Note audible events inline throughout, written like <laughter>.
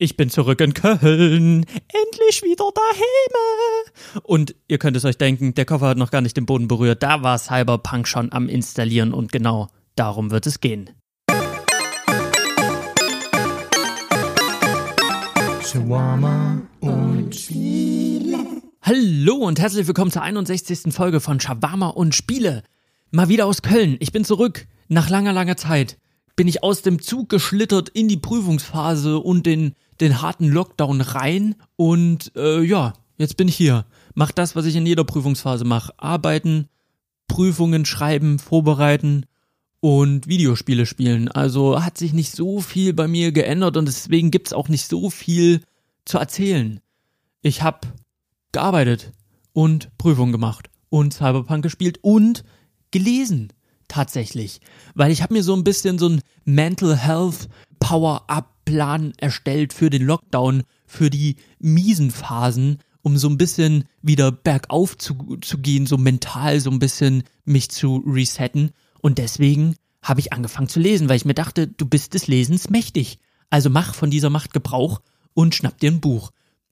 Ich bin zurück in Köln. Endlich wieder daheim. Und ihr könnt es euch denken, der Koffer hat noch gar nicht den Boden berührt. Da war Cyberpunk schon am Installieren und genau darum wird es gehen. Shawarma und Spiele. Hallo und herzlich willkommen zur 61. Folge von Shawarma und Spiele. Mal wieder aus Köln. Ich bin zurück. Nach langer, langer Zeit bin ich aus dem Zug geschlittert in die Prüfungsphase und den den harten Lockdown rein und äh, ja, jetzt bin ich hier. Mach das, was ich in jeder Prüfungsphase mache. Arbeiten, Prüfungen schreiben, vorbereiten und Videospiele spielen. Also hat sich nicht so viel bei mir geändert und deswegen gibt's auch nicht so viel zu erzählen. Ich habe gearbeitet und Prüfungen gemacht und Cyberpunk gespielt und gelesen tatsächlich, weil ich habe mir so ein bisschen so ein Mental Health Power Up Plan erstellt für den Lockdown, für die miesen Phasen, um so ein bisschen wieder bergauf zu, zu gehen, so mental so ein bisschen mich zu resetten. Und deswegen habe ich angefangen zu lesen, weil ich mir dachte, du bist des Lesens mächtig. Also mach von dieser Macht Gebrauch und schnapp dir ein Buch.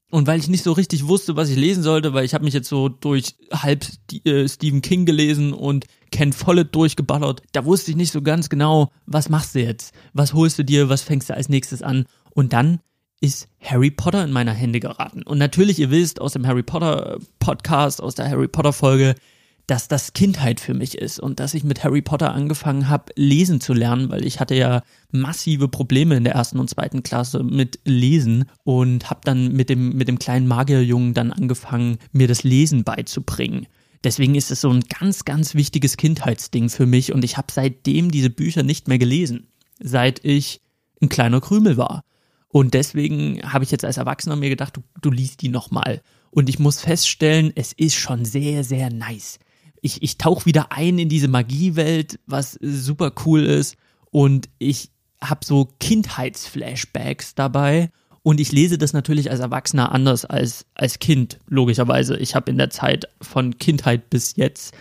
Und weil ich nicht so richtig wusste, was ich lesen sollte, weil ich habe mich jetzt so durch halb äh, Stephen King gelesen und Ken Follett durchgeballert, da wusste ich nicht so ganz genau, was machst du jetzt? Was holst du dir? Was fängst du als nächstes an? Und dann ist Harry Potter in meine Hände geraten. Und natürlich, ihr wisst aus dem Harry Potter Podcast, aus der Harry Potter Folge, dass das Kindheit für mich ist und dass ich mit Harry Potter angefangen habe, lesen zu lernen, weil ich hatte ja massive Probleme in der ersten und zweiten Klasse mit Lesen und habe dann mit dem, mit dem kleinen Magierjungen dann angefangen, mir das Lesen beizubringen. Deswegen ist es so ein ganz, ganz wichtiges Kindheitsding für mich und ich habe seitdem diese Bücher nicht mehr gelesen, seit ich ein kleiner Krümel war. Und deswegen habe ich jetzt als Erwachsener mir gedacht, du, du liest die nochmal. Und ich muss feststellen, es ist schon sehr, sehr nice ich, ich tauche wieder ein in diese Magiewelt, was super cool ist. Und ich habe so Kindheitsflashbacks dabei. Und ich lese das natürlich als Erwachsener anders als als Kind, logischerweise. Ich habe in der Zeit von Kindheit bis jetzt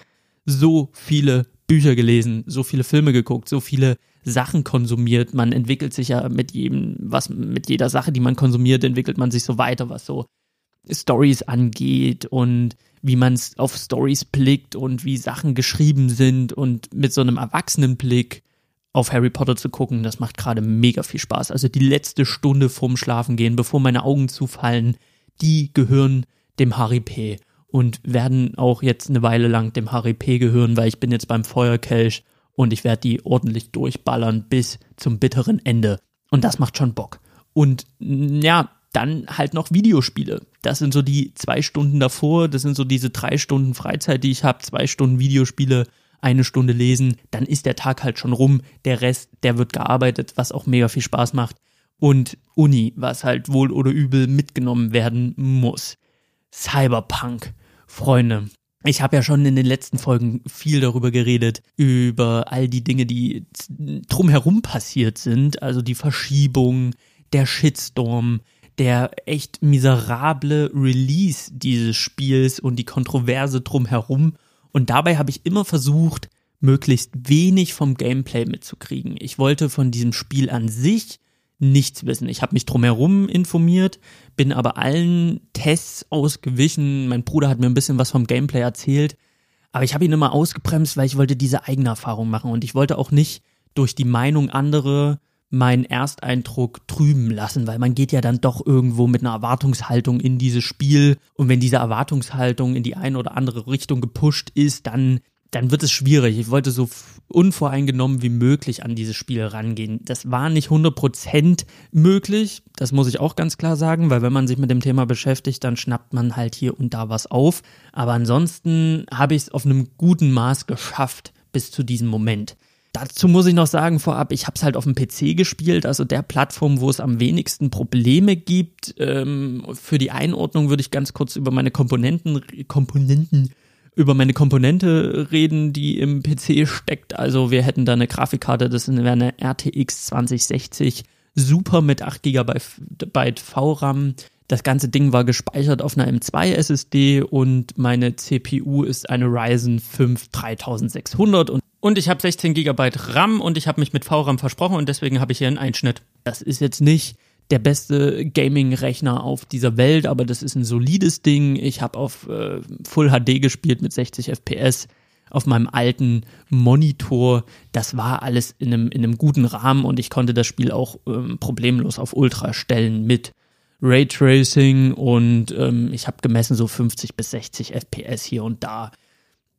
so viele Bücher gelesen, so viele Filme geguckt, so viele Sachen konsumiert. Man entwickelt sich ja mit jedem, was mit jeder Sache, die man konsumiert, entwickelt man sich so weiter, was so Stories angeht und wie man auf Stories blickt und wie Sachen geschrieben sind und mit so einem Erwachsenenblick auf Harry Potter zu gucken, das macht gerade mega viel Spaß. Also die letzte Stunde vorm Schlafengehen, bevor meine Augen zufallen, die gehören dem Harry P. und werden auch jetzt eine Weile lang dem Harry P. gehören, weil ich bin jetzt beim Feuerkelch und ich werde die ordentlich durchballern bis zum bitteren Ende. Und das macht schon Bock. Und ja, dann halt noch Videospiele. Das sind so die zwei Stunden davor, das sind so diese drei Stunden Freizeit, die ich habe, zwei Stunden Videospiele, eine Stunde lesen, dann ist der Tag halt schon rum. Der Rest, der wird gearbeitet, was auch mega viel Spaß macht. Und Uni, was halt wohl oder übel mitgenommen werden muss. Cyberpunk, Freunde. Ich habe ja schon in den letzten Folgen viel darüber geredet, über all die Dinge, die drumherum passiert sind, also die Verschiebung, der Shitstorm, der echt miserable Release dieses Spiels und die Kontroverse drumherum. Und dabei habe ich immer versucht, möglichst wenig vom Gameplay mitzukriegen. Ich wollte von diesem Spiel an sich nichts wissen. Ich habe mich drumherum informiert, bin aber allen Tests ausgewichen. Mein Bruder hat mir ein bisschen was vom Gameplay erzählt, aber ich habe ihn immer ausgebremst, weil ich wollte diese eigene Erfahrung machen und ich wollte auch nicht durch die Meinung anderer meinen Ersteindruck trüben lassen, weil man geht ja dann doch irgendwo mit einer Erwartungshaltung in dieses Spiel und wenn diese Erwartungshaltung in die eine oder andere Richtung gepusht ist, dann dann wird es schwierig. Ich wollte so unvoreingenommen wie möglich an dieses Spiel rangehen. Das war nicht 100% möglich, das muss ich auch ganz klar sagen, weil wenn man sich mit dem Thema beschäftigt, dann schnappt man halt hier und da was auf. Aber ansonsten habe ich es auf einem guten Maß geschafft bis zu diesem Moment. Dazu muss ich noch sagen vorab, ich habe es halt auf dem PC gespielt, also der Plattform, wo es am wenigsten Probleme gibt. Ähm, für die Einordnung würde ich ganz kurz über meine Komponenten, Komponenten, über meine Komponente reden, die im PC steckt. Also wir hätten da eine Grafikkarte, das wäre eine RTX 2060 Super mit 8 GB VRAM. Das ganze Ding war gespeichert auf einer M2 SSD und meine CPU ist eine Ryzen 5 3600 und und ich habe 16 GB RAM und ich habe mich mit VRAM versprochen und deswegen habe ich hier einen Einschnitt. Das ist jetzt nicht der beste Gaming-Rechner auf dieser Welt, aber das ist ein solides Ding. Ich habe auf äh, Full HD gespielt mit 60 FPS auf meinem alten Monitor. Das war alles in einem, in einem guten Rahmen und ich konnte das Spiel auch ähm, problemlos auf Ultra stellen mit Raytracing und ähm, ich habe gemessen so 50 bis 60 FPS hier und da.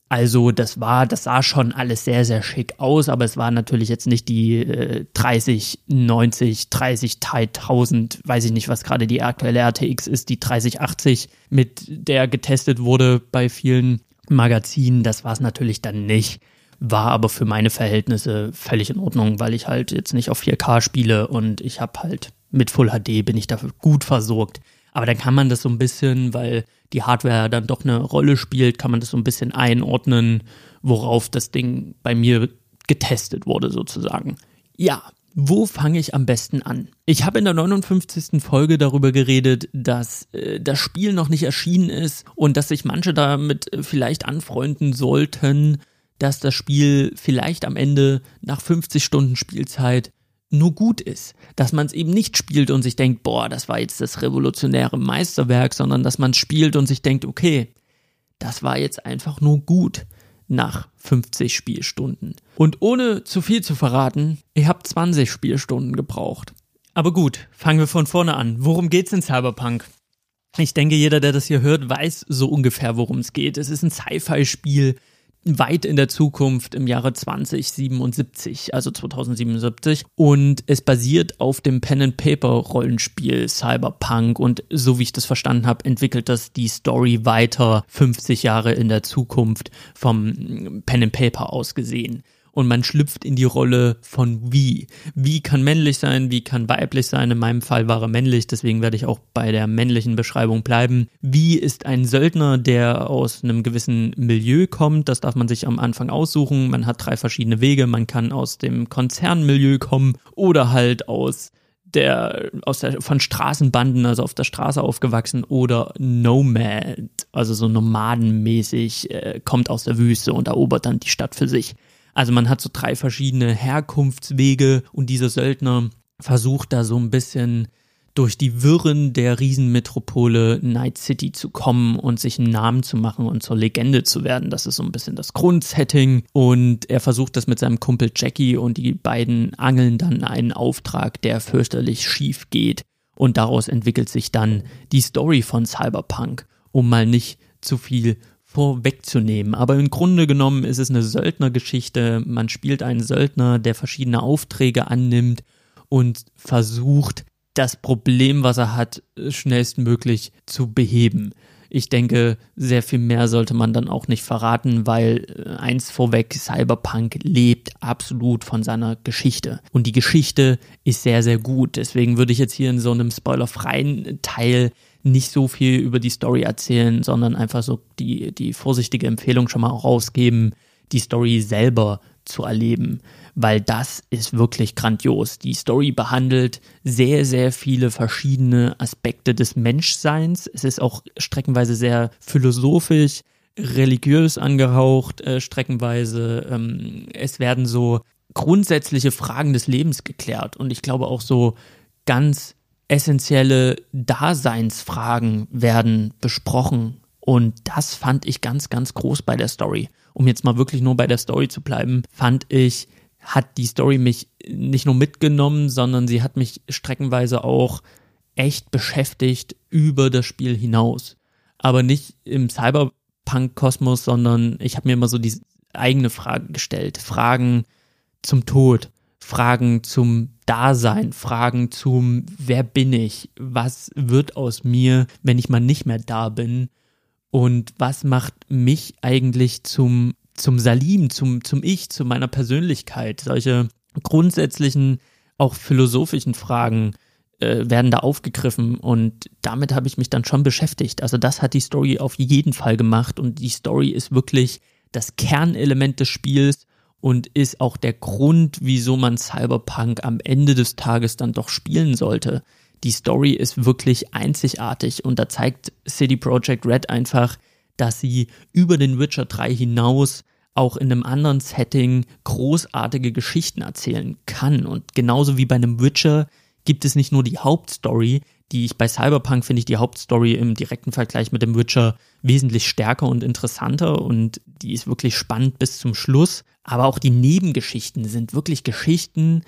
Also das war, das sah schon alles sehr, sehr schick aus, aber es war natürlich jetzt nicht die äh, 30, 90, 30, 1000, weiß ich nicht, was gerade die aktuelle RTX ist, die 3080, mit der getestet wurde bei vielen Magazinen. Das war es natürlich dann nicht, war aber für meine Verhältnisse völlig in Ordnung, weil ich halt jetzt nicht auf 4K spiele und ich habe halt mit Full HD bin ich dafür gut versorgt. Aber dann kann man das so ein bisschen, weil die Hardware dann doch eine Rolle spielt, kann man das so ein bisschen einordnen, worauf das Ding bei mir getestet wurde sozusagen. Ja, wo fange ich am besten an? Ich habe in der 59. Folge darüber geredet, dass äh, das Spiel noch nicht erschienen ist und dass sich manche damit äh, vielleicht anfreunden sollten, dass das Spiel vielleicht am Ende nach 50 Stunden Spielzeit nur gut ist. Dass man es eben nicht spielt und sich denkt, boah, das war jetzt das revolutionäre Meisterwerk, sondern dass man es spielt und sich denkt, okay, das war jetzt einfach nur gut nach 50 Spielstunden. Und ohne zu viel zu verraten, ihr habt 20 Spielstunden gebraucht. Aber gut, fangen wir von vorne an. Worum geht's in Cyberpunk? Ich denke, jeder, der das hier hört, weiß so ungefähr, worum es geht. Es ist ein Sci-Fi-Spiel weit in der Zukunft im Jahre 2077, also 2077. Und es basiert auf dem Pen-and-Paper-Rollenspiel Cyberpunk. Und so wie ich das verstanden habe, entwickelt das die Story weiter 50 Jahre in der Zukunft vom Pen-and-Paper aus gesehen und man schlüpft in die Rolle von wie. Wie kann männlich sein, wie kann weiblich sein. In meinem Fall war er männlich, deswegen werde ich auch bei der männlichen Beschreibung bleiben. Wie ist ein Söldner, der aus einem gewissen Milieu kommt. Das darf man sich am Anfang aussuchen. Man hat drei verschiedene Wege. Man kann aus dem Konzernmilieu kommen oder halt aus der aus der von Straßenbanden, also auf der Straße aufgewachsen oder Nomad, also so nomadenmäßig, äh, kommt aus der Wüste und erobert dann die Stadt für sich. Also man hat so drei verschiedene Herkunftswege und dieser Söldner versucht da so ein bisschen durch die Wirren der Riesenmetropole Night City zu kommen und sich einen Namen zu machen und zur Legende zu werden. Das ist so ein bisschen das Grundsetting. Und er versucht das mit seinem Kumpel Jackie und die beiden angeln dann einen Auftrag, der fürchterlich schief geht. Und daraus entwickelt sich dann die Story von Cyberpunk, um mal nicht zu viel vorwegzunehmen. Aber im Grunde genommen ist es eine Söldnergeschichte. Man spielt einen Söldner, der verschiedene Aufträge annimmt und versucht, das Problem, was er hat, schnellstmöglich zu beheben. Ich denke, sehr viel mehr sollte man dann auch nicht verraten, weil äh, eins vorweg, Cyberpunk lebt absolut von seiner Geschichte. Und die Geschichte ist sehr, sehr gut. Deswegen würde ich jetzt hier in so einem spoilerfreien Teil nicht so viel über die Story erzählen, sondern einfach so die, die vorsichtige Empfehlung schon mal rausgeben, die Story selber zu erleben, weil das ist wirklich grandios. Die Story behandelt sehr, sehr viele verschiedene Aspekte des Menschseins. Es ist auch streckenweise sehr philosophisch, religiös angehaucht, äh, streckenweise. Ähm, es werden so grundsätzliche Fragen des Lebens geklärt und ich glaube auch so ganz essentielle Daseinsfragen werden besprochen. Und das fand ich ganz, ganz groß bei der Story. Um jetzt mal wirklich nur bei der Story zu bleiben, fand ich, hat die Story mich nicht nur mitgenommen, sondern sie hat mich streckenweise auch echt beschäftigt über das Spiel hinaus. Aber nicht im Cyberpunk-Kosmos, sondern ich habe mir immer so die eigene Frage gestellt. Fragen zum Tod, Fragen zum Dasein, Fragen zum Wer bin ich? Was wird aus mir, wenn ich mal nicht mehr da bin? Und was macht mich eigentlich zum, zum Salim, zum, zum Ich, zu meiner Persönlichkeit? Solche grundsätzlichen, auch philosophischen Fragen äh, werden da aufgegriffen und damit habe ich mich dann schon beschäftigt. Also das hat die Story auf jeden Fall gemacht und die Story ist wirklich das Kernelement des Spiels und ist auch der Grund, wieso man Cyberpunk am Ende des Tages dann doch spielen sollte. Die Story ist wirklich einzigartig und da zeigt City Project Red einfach, dass sie über den Witcher 3 hinaus auch in einem anderen Setting großartige Geschichten erzählen kann. Und genauso wie bei einem Witcher gibt es nicht nur die Hauptstory, die ich bei Cyberpunk finde ich die Hauptstory im direkten Vergleich mit dem Witcher wesentlich stärker und interessanter und die ist wirklich spannend bis zum Schluss. Aber auch die Nebengeschichten sind wirklich Geschichten,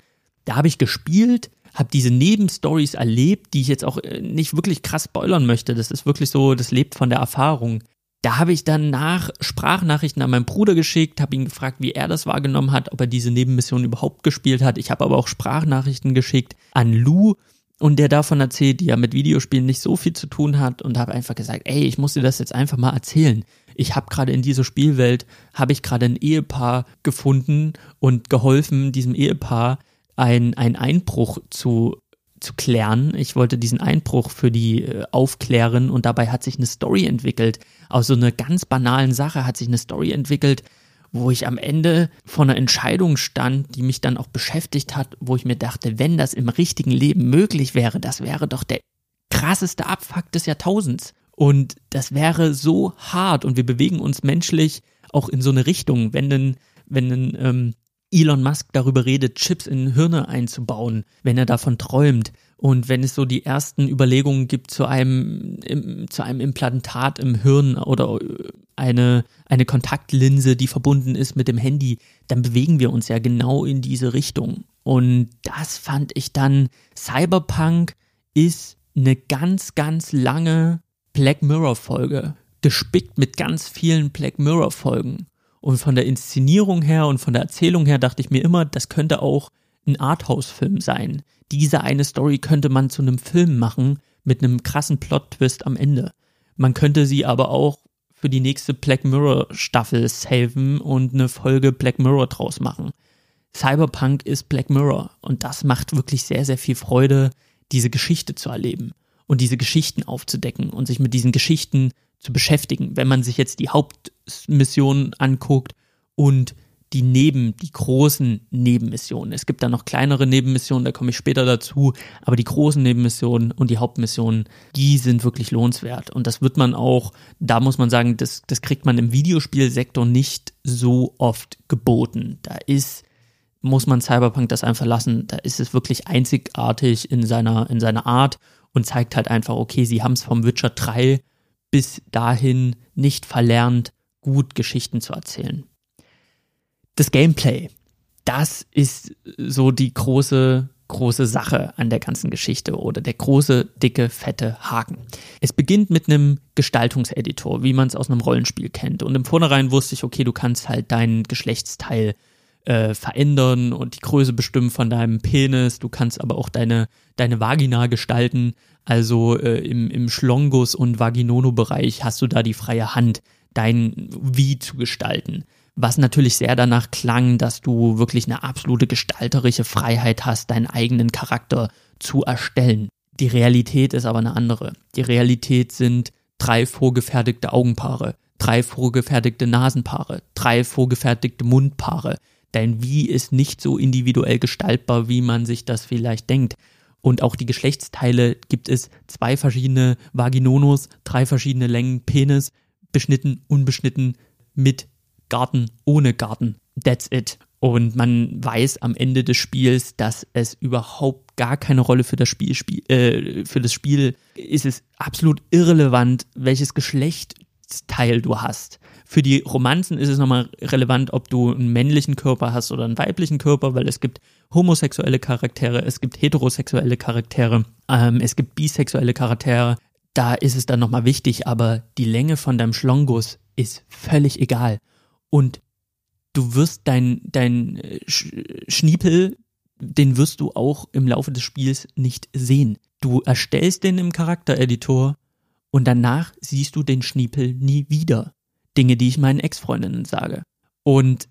da habe ich gespielt, habe diese Nebenstories erlebt, die ich jetzt auch äh, nicht wirklich krass spoilern möchte. Das ist wirklich so, das lebt von der Erfahrung. Da habe ich dann nach Sprachnachrichten an meinen Bruder geschickt, habe ihn gefragt, wie er das wahrgenommen hat, ob er diese Nebenmission überhaupt gespielt hat. Ich habe aber auch Sprachnachrichten geschickt an Lou und der davon erzählt, die ja mit Videospielen nicht so viel zu tun hat und habe einfach gesagt, ey, ich muss dir das jetzt einfach mal erzählen. Ich habe gerade in dieser Spielwelt, habe ich gerade ein Ehepaar gefunden und geholfen, diesem Ehepaar ein, ein Einbruch zu, zu klären. Ich wollte diesen Einbruch für die äh, aufklären und dabei hat sich eine Story entwickelt. Aus so einer ganz banalen Sache hat sich eine Story entwickelt, wo ich am Ende vor einer Entscheidung stand, die mich dann auch beschäftigt hat, wo ich mir dachte, wenn das im richtigen Leben möglich wäre, das wäre doch der krasseste Abfuck des Jahrtausends. Und das wäre so hart und wir bewegen uns menschlich auch in so eine Richtung, wenn denn, wenn denn ähm, Elon Musk darüber redet, Chips in Hirne einzubauen, wenn er davon träumt. Und wenn es so die ersten Überlegungen gibt zu einem, zu einem Implantat im Hirn oder eine, eine Kontaktlinse, die verbunden ist mit dem Handy, dann bewegen wir uns ja genau in diese Richtung. Und das fand ich dann, Cyberpunk ist eine ganz, ganz lange Black Mirror Folge, gespickt mit ganz vielen Black Mirror Folgen. Und von der Inszenierung her und von der Erzählung her dachte ich mir immer, das könnte auch ein Arthouse-Film sein. Diese eine Story könnte man zu einem Film machen mit einem krassen Plot-Twist am Ende. Man könnte sie aber auch für die nächste Black Mirror Staffel saven und eine Folge Black Mirror draus machen. Cyberpunk ist Black Mirror und das macht wirklich sehr, sehr viel Freude, diese Geschichte zu erleben und diese Geschichten aufzudecken und sich mit diesen Geschichten zu beschäftigen. Wenn man sich jetzt die Hauptmission anguckt und die Neben, die großen Nebenmissionen. Es gibt da noch kleinere Nebenmissionen, da komme ich später dazu, aber die großen Nebenmissionen und die Hauptmissionen, die sind wirklich lohnenswert. Und das wird man auch, da muss man sagen, das, das kriegt man im Videospielsektor nicht so oft geboten. Da ist, muss man Cyberpunk das einfach lassen, da ist es wirklich einzigartig in seiner, in seiner Art und zeigt halt einfach, okay, sie haben es vom Witcher 3 bis dahin nicht verlernt, gut Geschichten zu erzählen. Das Gameplay, das ist so die große, große Sache an der ganzen Geschichte oder der große, dicke, fette Haken. Es beginnt mit einem Gestaltungseditor, wie man es aus einem Rollenspiel kennt. Und im Vornherein wusste ich, okay, du kannst halt deinen Geschlechtsteil äh, verändern und die Größe bestimmen von deinem Penis. Du kannst aber auch deine, deine Vagina gestalten. Also äh, im, im Schlongus- und Vaginono-Bereich hast du da die freie Hand, dein Wie zu gestalten. Was natürlich sehr danach klang, dass du wirklich eine absolute gestalterische Freiheit hast, deinen eigenen Charakter zu erstellen. Die Realität ist aber eine andere. Die Realität sind drei vorgefertigte Augenpaare, drei vorgefertigte Nasenpaare, drei vorgefertigte Mundpaare. Dein Wie ist nicht so individuell gestaltbar, wie man sich das vielleicht denkt. Und auch die Geschlechtsteile gibt es zwei verschiedene Vaginonos, drei verschiedene Längen Penis, beschnitten, unbeschnitten, mit Garten, ohne Garten. That's it. Und man weiß am Ende des Spiels, dass es überhaupt gar keine Rolle für das Spiel, Spiel äh, für das Spiel ist es absolut irrelevant, welches Geschlechtsteil du hast. Für die Romanzen ist es nochmal relevant, ob du einen männlichen Körper hast oder einen weiblichen Körper, weil es gibt homosexuelle Charaktere, es gibt heterosexuelle Charaktere, ähm, es gibt bisexuelle Charaktere. Da ist es dann nochmal wichtig, aber die Länge von deinem Schlongus ist völlig egal. Und du wirst dein, dein äh, Schniepel, den wirst du auch im Laufe des Spiels nicht sehen. Du erstellst den im Charaktereditor und danach siehst du den Schniepel nie wieder. Dinge, die ich meinen Ex-Freundinnen sage. Und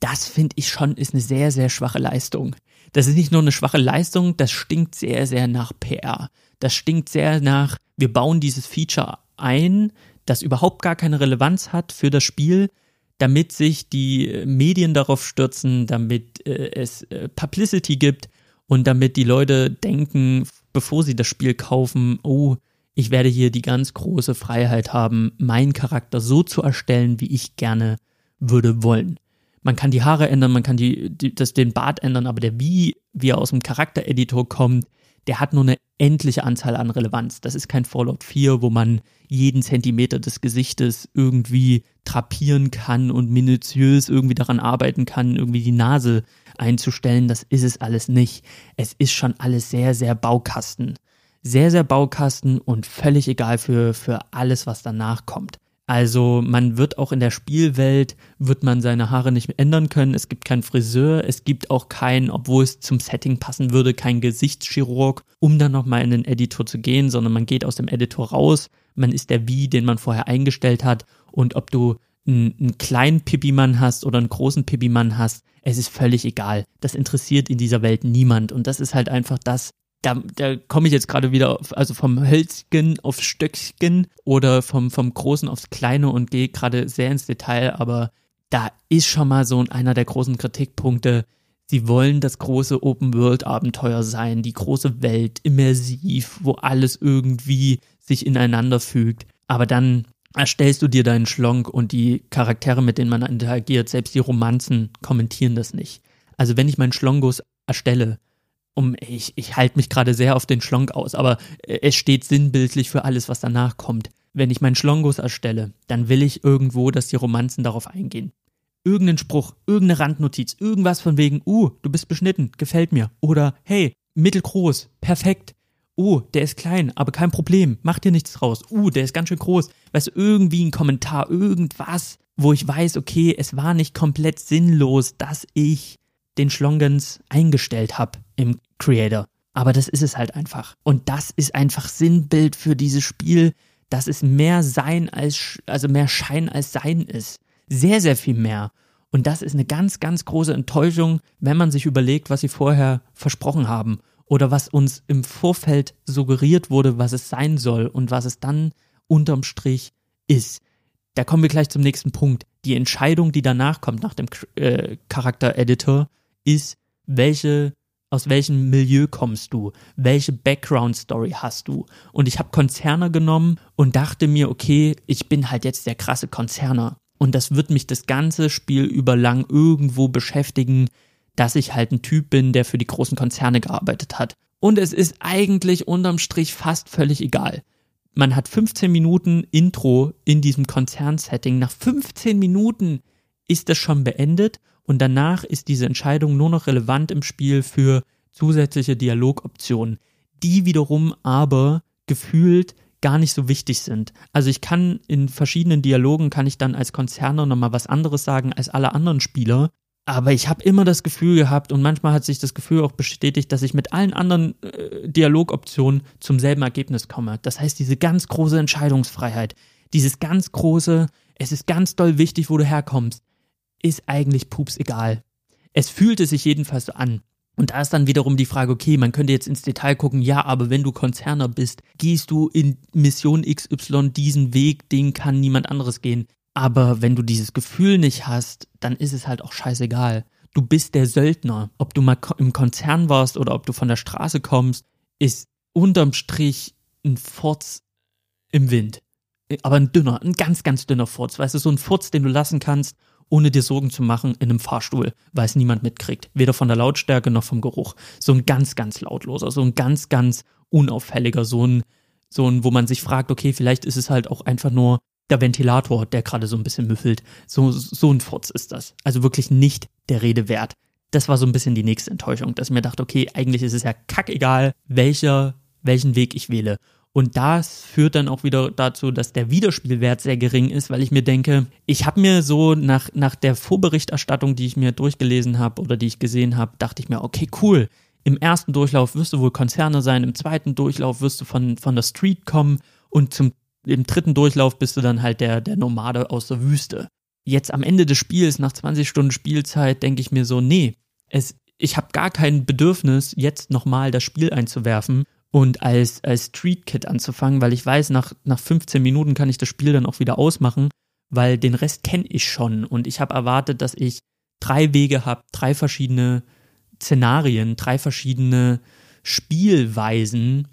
das finde ich schon ist eine sehr, sehr schwache Leistung. Das ist nicht nur eine schwache Leistung, das stinkt sehr, sehr nach PR. Das stinkt sehr nach, wir bauen dieses Feature ein, das überhaupt gar keine Relevanz hat für das Spiel, damit sich die Medien darauf stürzen, damit äh, es äh, Publicity gibt und damit die Leute denken, bevor sie das Spiel kaufen, oh, ich werde hier die ganz große Freiheit haben, meinen Charakter so zu erstellen, wie ich gerne würde wollen. Man kann die Haare ändern, man kann die, die, das, den Bart ändern, aber der wie, wie er aus dem Charaktereditor kommt, der hat nur eine endliche Anzahl an Relevanz. Das ist kein Fallout 4, wo man jeden Zentimeter des Gesichtes irgendwie trapieren kann und minutiös irgendwie daran arbeiten kann, irgendwie die Nase einzustellen. Das ist es alles nicht. Es ist schon alles sehr, sehr Baukasten. Sehr, sehr Baukasten und völlig egal für, für alles, was danach kommt. Also man wird auch in der Spielwelt, wird man seine Haare nicht mehr ändern können. Es gibt keinen Friseur, es gibt auch keinen, obwohl es zum Setting passen würde, keinen Gesichtschirurg, um dann nochmal in den Editor zu gehen, sondern man geht aus dem Editor raus, man ist der Wie, den man vorher eingestellt hat und ob du einen, einen kleinen Pipimann hast oder einen großen Pipimann hast, es ist völlig egal. Das interessiert in dieser Welt niemand und das ist halt einfach das, da, da komme ich jetzt gerade wieder auf, also vom Hölzgen aufs Stöckchen oder vom, vom Großen aufs Kleine und gehe gerade sehr ins Detail, aber da ist schon mal so einer der großen Kritikpunkte. Sie wollen das große Open-World-Abenteuer sein, die große Welt, immersiv, wo alles irgendwie sich ineinander fügt. Aber dann erstellst du dir deinen Schlonk und die Charaktere, mit denen man interagiert, selbst die Romanzen kommentieren das nicht. Also wenn ich meinen Schlongos erstelle, um, ich, ich halte mich gerade sehr auf den Schlonk aus, aber äh, es steht sinnbildlich für alles, was danach kommt. Wenn ich meinen Schlongos erstelle, dann will ich irgendwo, dass die Romanzen darauf eingehen. Irgendein Spruch, irgendeine Randnotiz, irgendwas von wegen, uh, du bist beschnitten, gefällt mir. Oder, hey, mittelgroß, perfekt. Uh, der ist klein, aber kein Problem, mach dir nichts draus. Uh, der ist ganz schön groß. Weißt du, irgendwie ein Kommentar, irgendwas, wo ich weiß, okay, es war nicht komplett sinnlos, dass ich den Schlongens eingestellt habe im Creator. Aber das ist es halt einfach. Und das ist einfach Sinnbild für dieses Spiel, dass es mehr Sein als, also mehr Schein als Sein ist. Sehr, sehr viel mehr. Und das ist eine ganz, ganz große Enttäuschung, wenn man sich überlegt, was sie vorher versprochen haben oder was uns im Vorfeld suggeriert wurde, was es sein soll und was es dann unterm Strich ist. Da kommen wir gleich zum nächsten Punkt. Die Entscheidung, die danach kommt nach dem äh, Charakter-Editor, ist, welche aus welchem Milieu kommst du? Welche Background Story hast du? Und ich habe Konzerne genommen und dachte mir, okay, ich bin halt jetzt der krasse Konzerner. Und das wird mich das ganze Spiel über lang irgendwo beschäftigen, dass ich halt ein Typ bin, der für die großen Konzerne gearbeitet hat. Und es ist eigentlich unterm Strich fast völlig egal. Man hat 15 Minuten Intro in diesem Konzernsetting. Nach 15 Minuten ist das schon beendet und danach ist diese Entscheidung nur noch relevant im Spiel für zusätzliche Dialogoptionen, die wiederum aber gefühlt gar nicht so wichtig sind. Also ich kann in verschiedenen Dialogen kann ich dann als Konzerner nochmal was anderes sagen als alle anderen Spieler, aber ich habe immer das Gefühl gehabt und manchmal hat sich das Gefühl auch bestätigt, dass ich mit allen anderen äh, Dialogoptionen zum selben Ergebnis komme. Das heißt, diese ganz große Entscheidungsfreiheit, dieses ganz große, es ist ganz doll wichtig, wo du herkommst ist eigentlich pups egal. Es fühlte sich jedenfalls so an. Und da ist dann wiederum die Frage, okay, man könnte jetzt ins Detail gucken, ja, aber wenn du Konzerner bist, gehst du in Mission XY diesen Weg, den kann niemand anderes gehen. Aber wenn du dieses Gefühl nicht hast, dann ist es halt auch scheißegal. Du bist der Söldner. Ob du mal im Konzern warst oder ob du von der Straße kommst, ist unterm Strich ein Furz im Wind. Aber ein dünner, ein ganz, ganz dünner Furz. Weißt du, so ein Furz, den du lassen kannst ohne dir Sorgen zu machen, in einem Fahrstuhl, weil es niemand mitkriegt. Weder von der Lautstärke noch vom Geruch. So ein ganz, ganz lautloser, so ein ganz, ganz unauffälliger, so ein, so ein, wo man sich fragt, okay, vielleicht ist es halt auch einfach nur der Ventilator, der gerade so ein bisschen müffelt. So, so ein Furz ist das. Also wirklich nicht der Rede wert. Das war so ein bisschen die nächste Enttäuschung, dass ich mir dachte, okay, eigentlich ist es ja kackegal, welcher, welchen Weg ich wähle. Und das führt dann auch wieder dazu, dass der Wiederspielwert sehr gering ist, weil ich mir denke, ich habe mir so nach, nach der Vorberichterstattung, die ich mir durchgelesen habe oder die ich gesehen habe, dachte ich mir, okay, cool. Im ersten Durchlauf wirst du wohl Konzerne sein, im zweiten Durchlauf wirst du von, von der Street kommen und zum, im dritten Durchlauf bist du dann halt der, der Nomade aus der Wüste. Jetzt am Ende des Spiels, nach 20 Stunden Spielzeit, denke ich mir so, nee, es, ich habe gar kein Bedürfnis, jetzt nochmal das Spiel einzuwerfen und als, als Street Kid anzufangen, weil ich weiß, nach, nach 15 Minuten kann ich das Spiel dann auch wieder ausmachen, weil den Rest kenne ich schon und ich habe erwartet, dass ich drei Wege habe, drei verschiedene Szenarien, drei verschiedene Spielweisen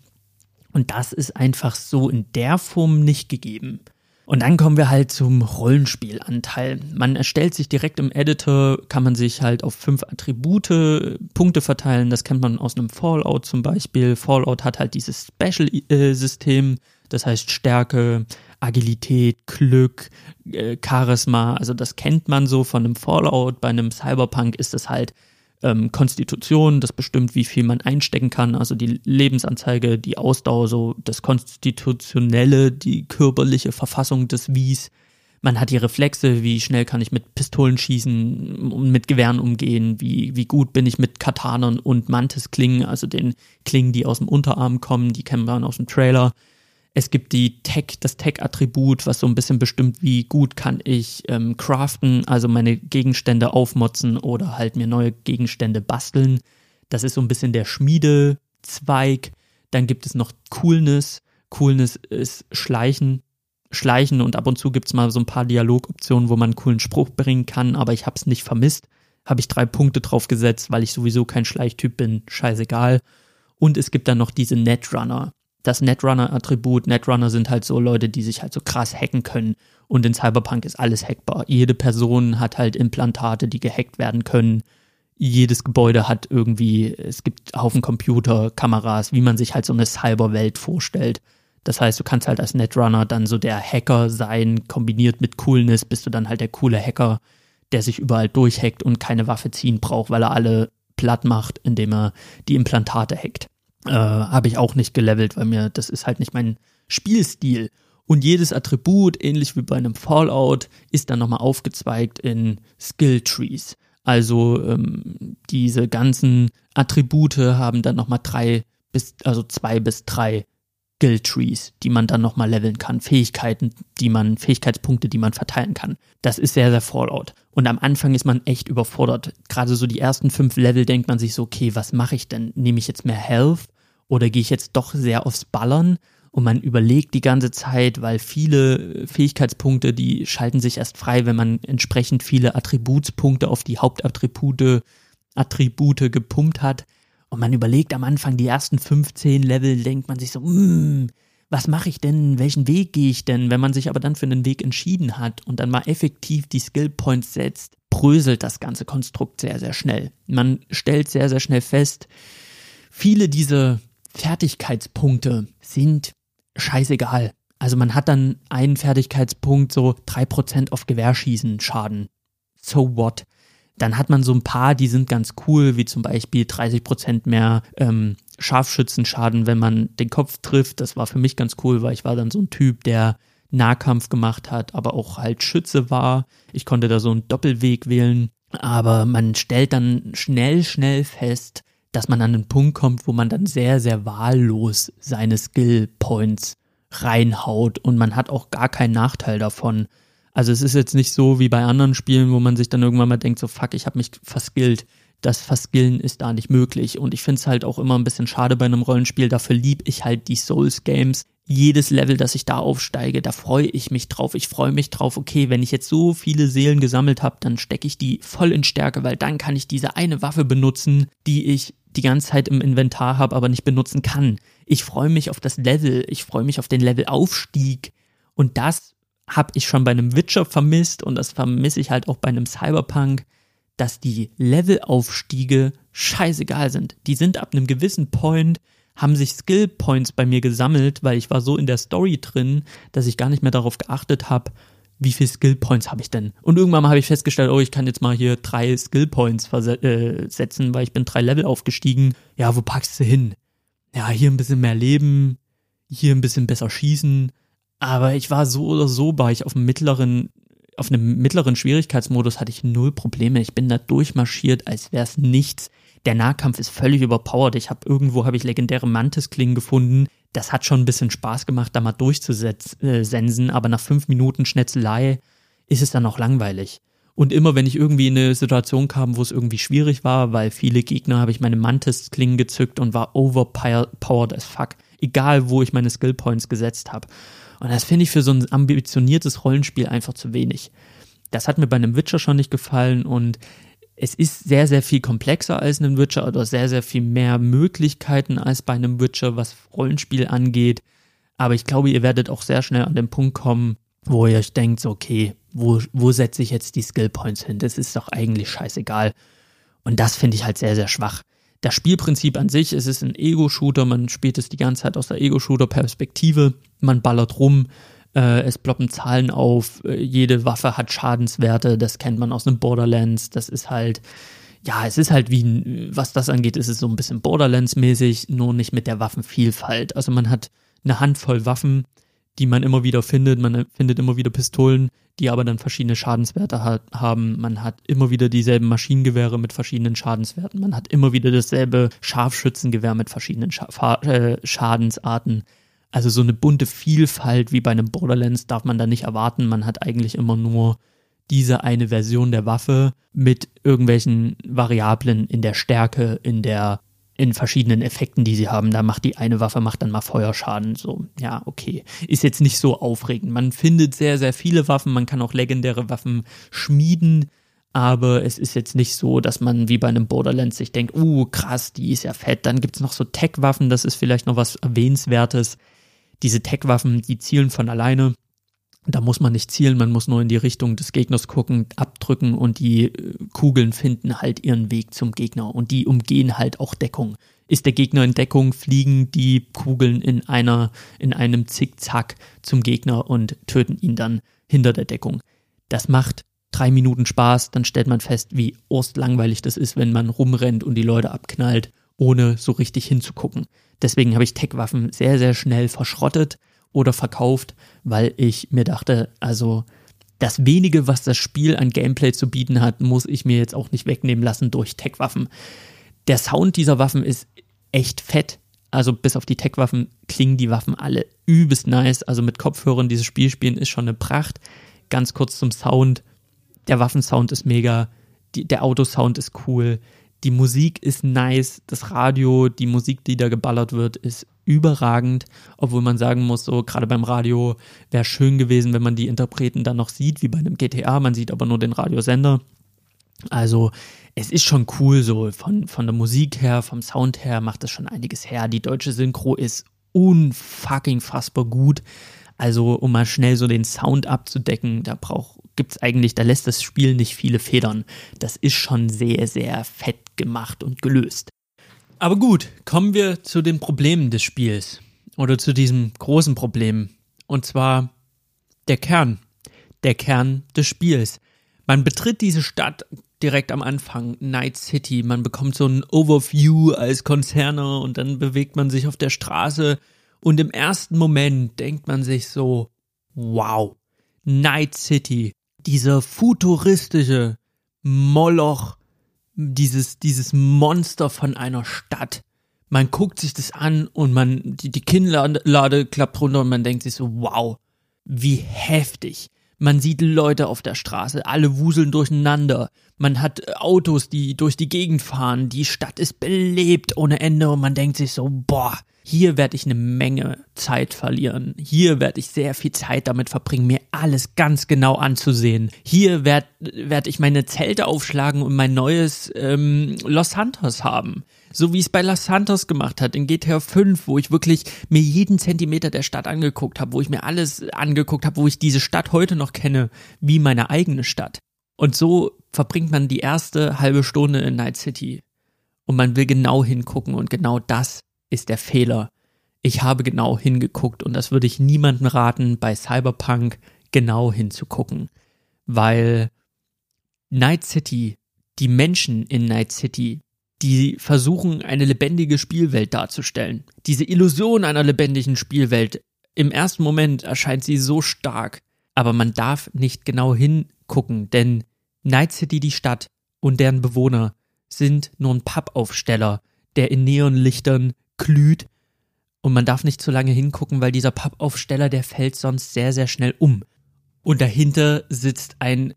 und das ist einfach so in der Form nicht gegeben. Und dann kommen wir halt zum Rollenspielanteil. Man erstellt sich direkt im Editor, kann man sich halt auf fünf Attribute Punkte verteilen. Das kennt man aus einem Fallout zum Beispiel. Fallout hat halt dieses Special-System, das heißt Stärke, Agilität, Glück, äh, Charisma. Also das kennt man so von einem Fallout. Bei einem Cyberpunk ist es halt ähm, Konstitution, das bestimmt, wie viel man einstecken kann, also die Lebensanzeige, die Ausdauer, so das Konstitutionelle, die körperliche Verfassung des Wies. Man hat die Reflexe, wie schnell kann ich mit Pistolen schießen und mit Gewehren umgehen, wie, wie gut bin ich mit Katanern und Mantis-Klingen, also den Klingen, die aus dem Unterarm kommen, die kennen wir aus dem Trailer. Es gibt die Tech, das Tech-Attribut, was so ein bisschen bestimmt, wie gut kann ich ähm, craften, also meine Gegenstände aufmotzen oder halt mir neue Gegenstände basteln. Das ist so ein bisschen der Schmiedezweig. Dann gibt es noch Coolness. Coolness ist Schleichen. Schleichen und ab und zu gibt es mal so ein paar Dialogoptionen, wo man einen coolen Spruch bringen kann, aber ich habe es nicht vermisst. Habe ich drei Punkte drauf gesetzt, weil ich sowieso kein Schleichtyp bin. Scheißegal. Und es gibt dann noch diese Netrunner das Netrunner-Attribut. Netrunner sind halt so Leute, die sich halt so krass hacken können. Und in Cyberpunk ist alles hackbar. Jede Person hat halt Implantate, die gehackt werden können. Jedes Gebäude hat irgendwie, es gibt Haufen Computer, Kameras, wie man sich halt so eine Cyberwelt vorstellt. Das heißt, du kannst halt als Netrunner dann so der Hacker sein, kombiniert mit Coolness bist du dann halt der coole Hacker, der sich überall durchhackt und keine Waffe ziehen braucht, weil er alle platt macht, indem er die Implantate hackt. Äh, Habe ich auch nicht gelevelt, weil mir das ist halt nicht mein Spielstil. Und jedes Attribut, ähnlich wie bei einem Fallout, ist dann nochmal aufgezweigt in Skill Trees. Also ähm, diese ganzen Attribute haben dann nochmal drei bis, also zwei bis drei Skill Trees, die man dann nochmal leveln kann. Fähigkeiten, die man, Fähigkeitspunkte, die man verteilen kann. Das ist sehr, sehr Fallout. Und am Anfang ist man echt überfordert. Gerade so die ersten fünf Level denkt man sich so, okay, was mache ich denn? Nehme ich jetzt mehr Health? Oder gehe ich jetzt doch sehr aufs Ballern? Und man überlegt die ganze Zeit, weil viele Fähigkeitspunkte, die schalten sich erst frei, wenn man entsprechend viele Attributspunkte auf die Hauptattribute Attribute gepumpt hat. Und man überlegt am Anfang die ersten 15 Level, denkt man sich so, mm, was mache ich denn, welchen Weg gehe ich denn? Wenn man sich aber dann für einen Weg entschieden hat und dann mal effektiv die Skill Points setzt, bröselt das ganze Konstrukt sehr, sehr schnell. Man stellt sehr, sehr schnell fest, viele dieser Fertigkeitspunkte sind scheißegal. Also man hat dann einen Fertigkeitspunkt, so drei Prozent auf Gewehrschießen Schaden. So what? Dann hat man so ein paar, die sind ganz cool, wie zum Beispiel 30% mehr ähm, Scharfschützenschaden, wenn man den Kopf trifft. Das war für mich ganz cool, weil ich war dann so ein Typ, der Nahkampf gemacht hat, aber auch halt Schütze war. Ich konnte da so einen Doppelweg wählen. Aber man stellt dann schnell, schnell fest, dass man an einen Punkt kommt, wo man dann sehr, sehr wahllos seine Skill Points reinhaut und man hat auch gar keinen Nachteil davon. Also es ist jetzt nicht so wie bei anderen Spielen, wo man sich dann irgendwann mal denkt, so fuck, ich habe mich verskillt. Das Verskillen ist da nicht möglich. Und ich finde es halt auch immer ein bisschen schade bei einem Rollenspiel. Dafür lieb ich halt die Souls-Games. Jedes Level, das ich da aufsteige, da freue ich mich drauf. Ich freue mich drauf, okay, wenn ich jetzt so viele Seelen gesammelt habe, dann stecke ich die voll in Stärke, weil dann kann ich diese eine Waffe benutzen, die ich die ganze Zeit im Inventar habe, aber nicht benutzen kann. Ich freue mich auf das Level, ich freue mich auf den Levelaufstieg. Und das habe ich schon bei einem Witcher vermisst und das vermisse ich halt auch bei einem Cyberpunk, dass die Levelaufstiege scheißegal sind. Die sind ab einem gewissen Point, haben sich Skill Points bei mir gesammelt, weil ich war so in der Story drin, dass ich gar nicht mehr darauf geachtet habe, wie viel Skill Points habe ich denn? Und irgendwann mal habe ich festgestellt, oh, ich kann jetzt mal hier drei Skill Points äh, setzen, weil ich bin drei Level aufgestiegen. Ja, wo packst du hin? Ja, hier ein bisschen mehr Leben, hier ein bisschen besser schießen. Aber ich war so oder so, war ich auf dem mittleren, auf einem mittleren Schwierigkeitsmodus hatte ich null Probleme. Ich bin da durchmarschiert, als wäre es nichts. Der Nahkampf ist völlig überpowered. Ich habe irgendwo habe ich legendäre Mantis-Klingen gefunden, das hat schon ein bisschen Spaß gemacht, da mal durchzusensen, aber nach fünf Minuten Schnetzelei ist es dann auch langweilig. Und immer wenn ich irgendwie in eine Situation kam, wo es irgendwie schwierig war, weil viele Gegner, habe ich meine Mantis-Klingen gezückt und war overpowered as fuck. Egal, wo ich meine Skillpoints gesetzt habe. Und das finde ich für so ein ambitioniertes Rollenspiel einfach zu wenig. Das hat mir bei einem Witcher schon nicht gefallen und es ist sehr, sehr viel komplexer als ein Witcher oder sehr, sehr viel mehr Möglichkeiten als bei einem Witcher, was Rollenspiel angeht. Aber ich glaube, ihr werdet auch sehr schnell an den Punkt kommen, wo ihr euch denkt, okay, wo, wo setze ich jetzt die Skill Points hin? Das ist doch eigentlich scheißegal. Und das finde ich halt sehr, sehr schwach. Das Spielprinzip an sich, es ist ein Ego-Shooter, man spielt es die ganze Zeit aus der Ego-Shooter-Perspektive, man ballert rum, äh, es ploppen Zahlen auf, äh, jede Waffe hat Schadenswerte, das kennt man aus einem Borderlands, das ist halt, ja, es ist halt wie, was das angeht, ist es so ein bisschen Borderlands-mäßig, nur nicht mit der Waffenvielfalt. Also man hat eine Handvoll Waffen, die man immer wieder findet. Man findet immer wieder Pistolen, die aber dann verschiedene Schadenswerte ha haben. Man hat immer wieder dieselben Maschinengewehre mit verschiedenen Schadenswerten. Man hat immer wieder dasselbe Scharfschützengewehr mit verschiedenen Scha äh, Schadensarten. Also so eine bunte Vielfalt wie bei einem Borderlands darf man da nicht erwarten. Man hat eigentlich immer nur diese eine Version der Waffe mit irgendwelchen Variablen in der Stärke, in der in verschiedenen Effekten, die sie haben. Da macht die eine Waffe, macht dann mal Feuerschaden. So, ja, okay. Ist jetzt nicht so aufregend. Man findet sehr, sehr viele Waffen. Man kann auch legendäre Waffen schmieden. Aber es ist jetzt nicht so, dass man wie bei einem Borderlands sich denkt, uh, krass, die ist ja fett. Dann gibt's noch so Tech-Waffen, das ist vielleicht noch was Erwähnenswertes. Diese Tech-Waffen, die zielen von alleine. Da muss man nicht zielen, man muss nur in die Richtung des Gegners gucken, abdrücken und die äh, Kugeln finden halt ihren Weg zum Gegner und die umgehen halt auch Deckung. Ist der Gegner in Deckung, fliegen die Kugeln in einer, in einem Zickzack zum Gegner und töten ihn dann hinter der Deckung. Das macht drei Minuten Spaß, dann stellt man fest, wie langweilig das ist, wenn man rumrennt und die Leute abknallt, ohne so richtig hinzugucken. Deswegen habe ich Tech-Waffen sehr, sehr schnell verschrottet oder verkauft, weil ich mir dachte, also das wenige, was das Spiel an Gameplay zu bieten hat, muss ich mir jetzt auch nicht wegnehmen lassen durch Tech-Waffen. Der Sound dieser Waffen ist echt fett. Also bis auf die Tech-Waffen klingen die Waffen alle übelst nice. Also mit Kopfhörern dieses Spiel spielen ist schon eine Pracht. Ganz kurz zum Sound. Der Waffensound ist mega. Die, der Autosound ist cool. Die Musik ist nice. Das Radio, die Musik, die da geballert wird, ist überragend, obwohl man sagen muss, so gerade beim Radio wäre schön gewesen, wenn man die Interpreten dann noch sieht, wie bei einem GTA, man sieht aber nur den Radiosender. Also es ist schon cool so von, von der Musik her, vom Sound her macht das schon einiges her. Die deutsche Synchro ist unfucking fassbar gut. Also um mal schnell so den Sound abzudecken, da braucht gibt's eigentlich, da lässt das Spiel nicht viele Federn. Das ist schon sehr sehr fett gemacht und gelöst. Aber gut, kommen wir zu den Problemen des Spiels. Oder zu diesem großen Problem. Und zwar der Kern. Der Kern des Spiels. Man betritt diese Stadt direkt am Anfang, Night City. Man bekommt so ein Overview als Konzerner und dann bewegt man sich auf der Straße. Und im ersten Moment denkt man sich so, wow, Night City. Dieser futuristische Moloch dieses, dieses Monster von einer Stadt. Man guckt sich das an und man, die, die Kinnlade klappt runter und man denkt sich so, wow, wie heftig. Man sieht Leute auf der Straße, alle wuseln durcheinander. Man hat Autos, die durch die Gegend fahren. Die Stadt ist belebt ohne Ende und man denkt sich so, boah, hier werde ich eine Menge Zeit verlieren. Hier werde ich sehr viel Zeit damit verbringen, mir alles ganz genau anzusehen. Hier werde werd ich meine Zelte aufschlagen und mein neues ähm, Los Santos haben. So wie es bei Los Santos gemacht hat in GTA 5, wo ich wirklich mir jeden Zentimeter der Stadt angeguckt habe, wo ich mir alles angeguckt habe, wo ich diese Stadt heute noch kenne, wie meine eigene Stadt. Und so verbringt man die erste halbe Stunde in Night City. Und man will genau hingucken und genau das ist der Fehler. Ich habe genau hingeguckt und das würde ich niemandem raten, bei Cyberpunk genau hinzugucken. Weil Night City, die Menschen in Night City, die versuchen, eine lebendige Spielwelt darzustellen. Diese Illusion einer lebendigen Spielwelt, im ersten Moment erscheint sie so stark, aber man darf nicht genau hingucken, denn Night City, die Stadt und deren Bewohner sind nur ein Pappaufsteller, der in Neonlichtern glüht. Und man darf nicht zu lange hingucken, weil dieser Pappaufsteller, der fällt sonst sehr, sehr schnell um. Und dahinter sitzt ein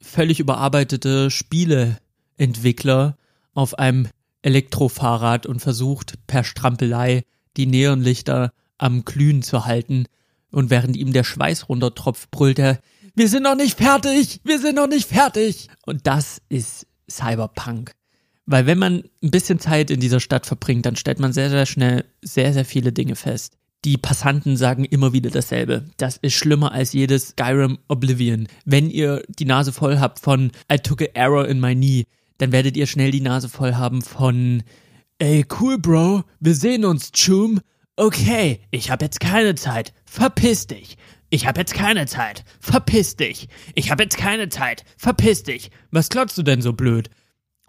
völlig überarbeiteter Spieleentwickler auf einem Elektrofahrrad und versucht per Strampelei die Neonlichter am Glühen zu halten. Und während ihm der Schweiß runtertropft, brüllt er, wir sind noch nicht fertig, wir sind noch nicht fertig. Und das ist Cyberpunk. Weil wenn man ein bisschen Zeit in dieser Stadt verbringt, dann stellt man sehr, sehr schnell sehr, sehr viele Dinge fest. die Passanten sagen immer wieder dasselbe. Das ist schlimmer als jedes Skyrim Oblivion. Wenn ihr die Nase voll habt von I took a error in my knee, dann werdet ihr schnell die Nase voll haben von Ey, cool, Bro, wir sehen uns, Chum. Okay, ich hab jetzt keine Zeit. Verpiss dich. Ich hab jetzt keine Zeit. Verpiss dich. Ich hab jetzt keine Zeit. Verpiss dich. Was klotzt du denn so blöd?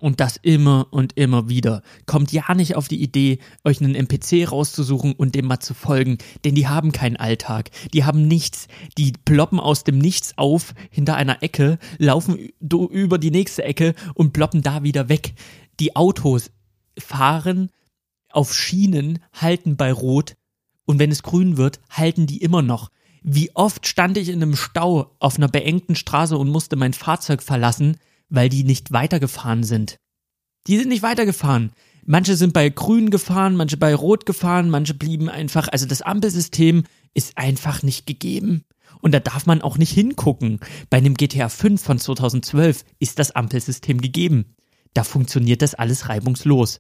Und das immer und immer wieder. Kommt ja nicht auf die Idee, euch einen NPC rauszusuchen und dem mal zu folgen, denn die haben keinen Alltag. Die haben nichts. Die ploppen aus dem Nichts auf hinter einer Ecke, laufen über die nächste Ecke und ploppen da wieder weg. Die Autos fahren auf Schienen, halten bei Rot und wenn es grün wird, halten die immer noch. Wie oft stand ich in einem Stau auf einer beengten Straße und musste mein Fahrzeug verlassen, weil die nicht weitergefahren sind. Die sind nicht weitergefahren. Manche sind bei grün gefahren, manche bei rot gefahren, manche blieben einfach, also das Ampelsystem ist einfach nicht gegeben. Und da darf man auch nicht hingucken. Bei einem GTA 5 von 2012 ist das Ampelsystem gegeben. Da funktioniert das alles reibungslos.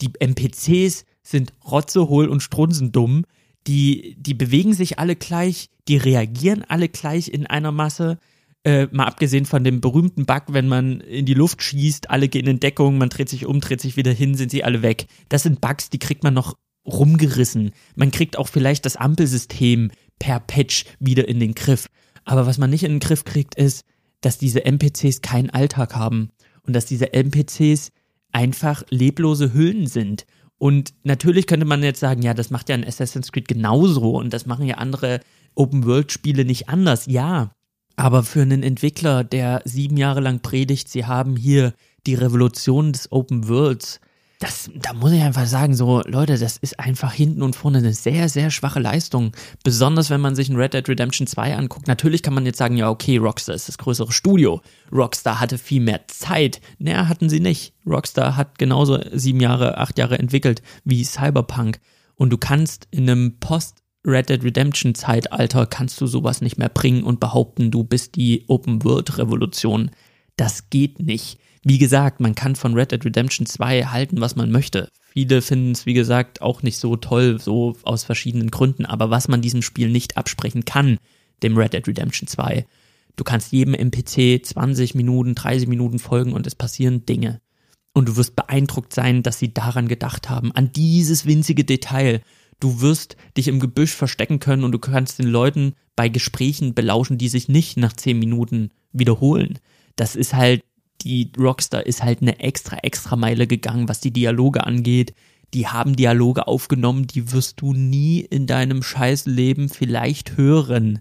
Die NPCs sind rotzehohl und strunzendumm. Die, die bewegen sich alle gleich, die reagieren alle gleich in einer Masse. Äh, mal abgesehen von dem berühmten Bug, wenn man in die Luft schießt, alle gehen in Deckung, man dreht sich um, dreht sich wieder hin, sind sie alle weg. Das sind Bugs, die kriegt man noch rumgerissen. Man kriegt auch vielleicht das Ampelsystem per Patch wieder in den Griff. Aber was man nicht in den Griff kriegt, ist, dass diese NPCs keinen Alltag haben und dass diese NPCs einfach leblose Hüllen sind. Und natürlich könnte man jetzt sagen, ja, das macht ja ein Assassin's Creed genauso und das machen ja andere Open-World-Spiele nicht anders. Ja, aber für einen Entwickler, der sieben Jahre lang predigt, sie haben hier die Revolution des Open Worlds, das, da muss ich einfach sagen, so, Leute, das ist einfach hinten und vorne eine sehr, sehr schwache Leistung. Besonders wenn man sich ein Red Dead Redemption 2 anguckt. Natürlich kann man jetzt sagen, ja, okay, Rockstar ist das größere Studio. Rockstar hatte viel mehr Zeit. Naja, hatten sie nicht. Rockstar hat genauso sieben Jahre, acht Jahre entwickelt wie Cyberpunk. Und du kannst in einem Post Red Dead Redemption Zeitalter kannst du sowas nicht mehr bringen und behaupten, du bist die Open World Revolution. Das geht nicht. Wie gesagt, man kann von Red Dead Redemption 2 halten, was man möchte. Viele finden es, wie gesagt, auch nicht so toll, so aus verschiedenen Gründen. Aber was man diesem Spiel nicht absprechen kann, dem Red Dead Redemption 2, du kannst jedem NPC 20 Minuten, 30 Minuten folgen und es passieren Dinge. Und du wirst beeindruckt sein, dass sie daran gedacht haben, an dieses winzige Detail. Du wirst dich im Gebüsch verstecken können und du kannst den Leuten bei Gesprächen belauschen, die sich nicht nach zehn Minuten wiederholen. Das ist halt, die Rockstar ist halt eine extra, extra Meile gegangen, was die Dialoge angeht. Die haben Dialoge aufgenommen, die wirst du nie in deinem scheiß Leben vielleicht hören.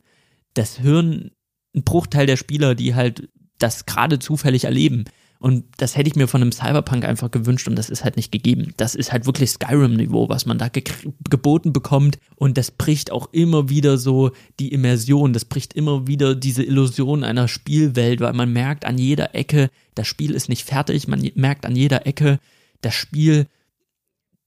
Das hören ein Bruchteil der Spieler, die halt das gerade zufällig erleben. Und das hätte ich mir von einem Cyberpunk einfach gewünscht und das ist halt nicht gegeben. Das ist halt wirklich Skyrim-Niveau, was man da ge geboten bekommt. Und das bricht auch immer wieder so die Immersion. Das bricht immer wieder diese Illusion einer Spielwelt, weil man merkt an jeder Ecke, das Spiel ist nicht fertig. Man merkt an jeder Ecke, das Spiel,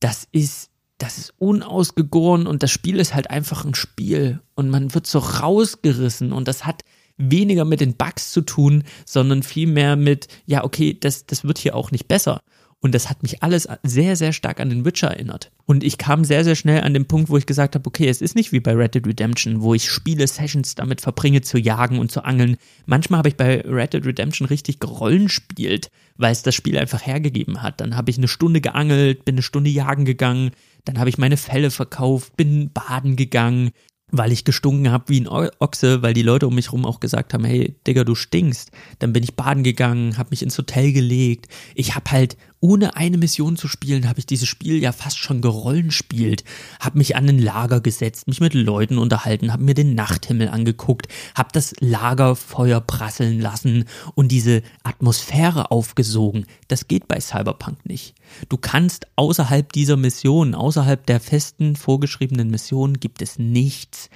das ist das ist unausgegoren und das Spiel ist halt einfach ein Spiel und man wird so rausgerissen und das hat weniger mit den Bugs zu tun, sondern vielmehr mit, ja, okay, das, das wird hier auch nicht besser. Und das hat mich alles sehr, sehr stark an den Witcher erinnert. Und ich kam sehr, sehr schnell an den Punkt, wo ich gesagt habe, okay, es ist nicht wie bei Red Dead Redemption, wo ich Spiele-Sessions damit verbringe, zu jagen und zu angeln. Manchmal habe ich bei Red Dead Redemption richtig gerollenspielt, weil es das Spiel einfach hergegeben hat. Dann habe ich eine Stunde geangelt, bin eine Stunde jagen gegangen, dann habe ich meine Felle verkauft, bin baden gegangen, weil ich gestunken habe wie ein Ochse, weil die Leute um mich rum auch gesagt haben, hey, Digga, du stinkst. Dann bin ich baden gegangen, habe mich ins Hotel gelegt. Ich habe halt ohne eine Mission zu spielen, habe ich dieses Spiel ja fast schon gerollenspielt. Habe mich an ein Lager gesetzt, mich mit Leuten unterhalten, habe mir den Nachthimmel angeguckt, habe das Lagerfeuer prasseln lassen und diese Atmosphäre aufgesogen. Das geht bei Cyberpunk nicht. Du kannst außerhalb dieser Mission, außerhalb der festen vorgeschriebenen Mission, gibt es nichts,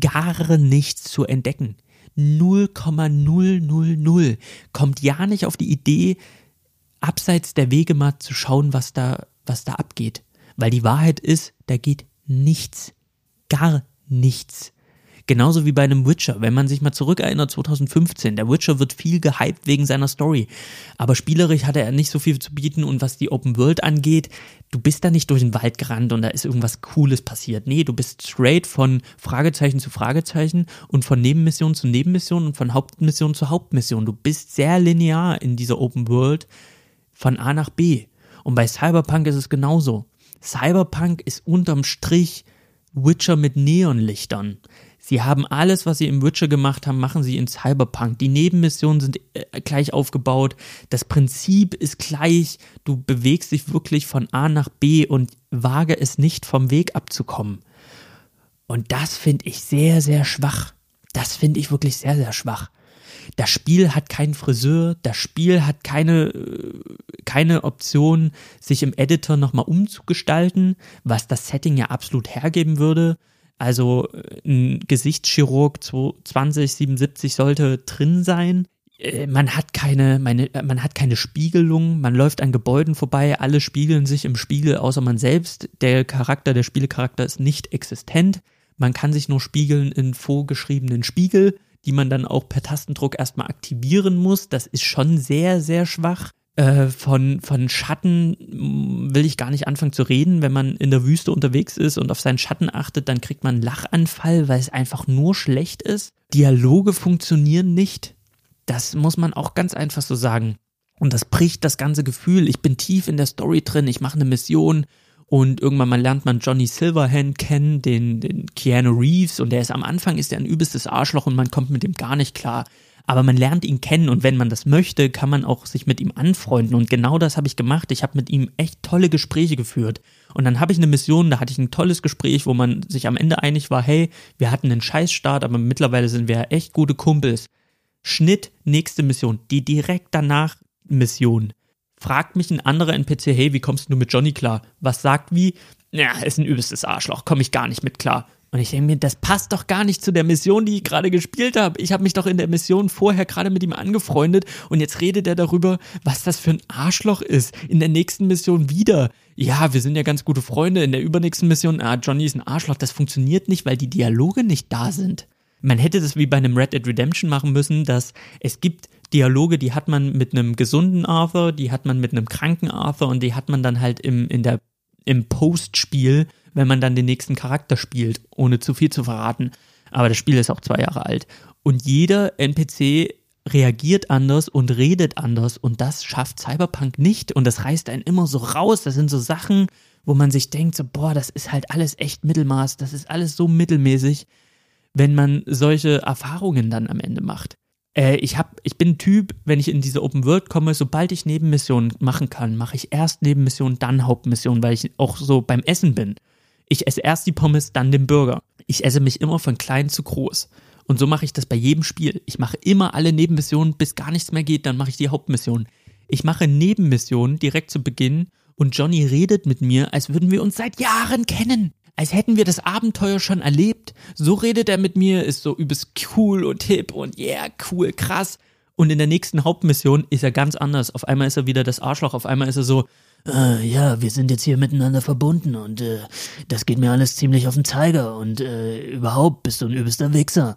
gar nichts zu entdecken. 0,000 kommt ja nicht auf die Idee, abseits der Wege mal zu schauen, was da, was da abgeht. Weil die Wahrheit ist, da geht nichts. Gar nichts. Genauso wie bei einem Witcher. Wenn man sich mal zurückerinnert, 2015, der Witcher wird viel gehypt wegen seiner Story. Aber spielerisch hatte er nicht so viel zu bieten und was die Open World angeht, du bist da nicht durch den Wald gerannt und da ist irgendwas Cooles passiert. Nee, du bist straight von Fragezeichen zu Fragezeichen und von Nebenmission zu Nebenmission und von Hauptmission zu Hauptmission. Du bist sehr linear in dieser Open World von A nach B. Und bei Cyberpunk ist es genauso. Cyberpunk ist unterm Strich Witcher mit Neonlichtern. Sie haben alles, was sie im Witcher gemacht haben, machen sie in Cyberpunk. Die Nebenmissionen sind äh, gleich aufgebaut. Das Prinzip ist gleich. Du bewegst dich wirklich von A nach B und wage es nicht vom Weg abzukommen. Und das finde ich sehr, sehr schwach. Das finde ich wirklich sehr, sehr schwach. Das Spiel hat keinen Friseur, das Spiel hat keine, äh, keine Option, sich im Editor nochmal umzugestalten, was das Setting ja absolut hergeben würde. Also äh, ein Gesichtschirurg 2077 sollte drin sein. Äh, man hat keine, meine, man hat keine Spiegelung, man läuft an Gebäuden vorbei, alle spiegeln sich im Spiegel, außer man selbst. Der Charakter, der Spielecharakter ist nicht existent. Man kann sich nur spiegeln in vorgeschriebenen Spiegel, die man dann auch per Tastendruck erstmal aktivieren muss. Das ist schon sehr, sehr schwach. Äh, von, von Schatten will ich gar nicht anfangen zu reden. Wenn man in der Wüste unterwegs ist und auf seinen Schatten achtet, dann kriegt man einen Lachanfall, weil es einfach nur schlecht ist. Dialoge funktionieren nicht. Das muss man auch ganz einfach so sagen. Und das bricht das ganze Gefühl. Ich bin tief in der Story drin, ich mache eine Mission und irgendwann mal lernt man Johnny Silverhand kennen, den, den Keanu Reeves und der ist am Anfang ist er ein übelstes Arschloch und man kommt mit dem gar nicht klar aber man lernt ihn kennen und wenn man das möchte, kann man auch sich mit ihm anfreunden und genau das habe ich gemacht. Ich habe mit ihm echt tolle Gespräche geführt und dann habe ich eine Mission, da hatte ich ein tolles Gespräch, wo man sich am Ende einig war, hey, wir hatten einen Scheißstart, aber mittlerweile sind wir echt gute Kumpels. Schnitt, nächste Mission, die direkt danach Mission. Fragt mich ein anderer NPC, hey, wie kommst du mit Johnny klar? Was sagt wie? Ja, ist ein übelstes Arschloch, komme ich gar nicht mit klar. Und ich denke mir, das passt doch gar nicht zu der Mission, die ich gerade gespielt habe. Ich habe mich doch in der Mission vorher gerade mit ihm angefreundet und jetzt redet er darüber, was das für ein Arschloch ist. In der nächsten Mission wieder. Ja, wir sind ja ganz gute Freunde. In der übernächsten Mission, ah, Johnny ist ein Arschloch. Das funktioniert nicht, weil die Dialoge nicht da sind. Man hätte das wie bei einem Red Dead Redemption machen müssen, dass es gibt Dialoge, die hat man mit einem gesunden Arthur, die hat man mit einem kranken Arthur und die hat man dann halt im, in der, im Postspiel wenn man dann den nächsten Charakter spielt, ohne zu viel zu verraten. Aber das Spiel ist auch zwei Jahre alt. Und jeder NPC reagiert anders und redet anders und das schafft Cyberpunk nicht und das reißt einen immer so raus. Das sind so Sachen, wo man sich denkt, so, boah, das ist halt alles echt Mittelmaß, das ist alles so mittelmäßig, wenn man solche Erfahrungen dann am Ende macht. Äh, ich, hab, ich bin Typ, wenn ich in diese Open World komme, sobald ich Nebenmissionen machen kann, mache ich erst Nebenmissionen, dann Hauptmissionen, weil ich auch so beim Essen bin. Ich esse erst die Pommes, dann den Burger. Ich esse mich immer von klein zu groß. Und so mache ich das bei jedem Spiel. Ich mache immer alle Nebenmissionen, bis gar nichts mehr geht, dann mache ich die Hauptmission. Ich mache Nebenmissionen direkt zu Beginn und Johnny redet mit mir, als würden wir uns seit Jahren kennen. Als hätten wir das Abenteuer schon erlebt. So redet er mit mir, ist so übelst cool und hip und yeah, cool, krass. Und in der nächsten Hauptmission ist er ganz anders. Auf einmal ist er wieder das Arschloch, auf einmal ist er so, äh, ja, wir sind jetzt hier miteinander verbunden und äh, das geht mir alles ziemlich auf den Zeiger und äh, überhaupt bist du ein übelster Wichser.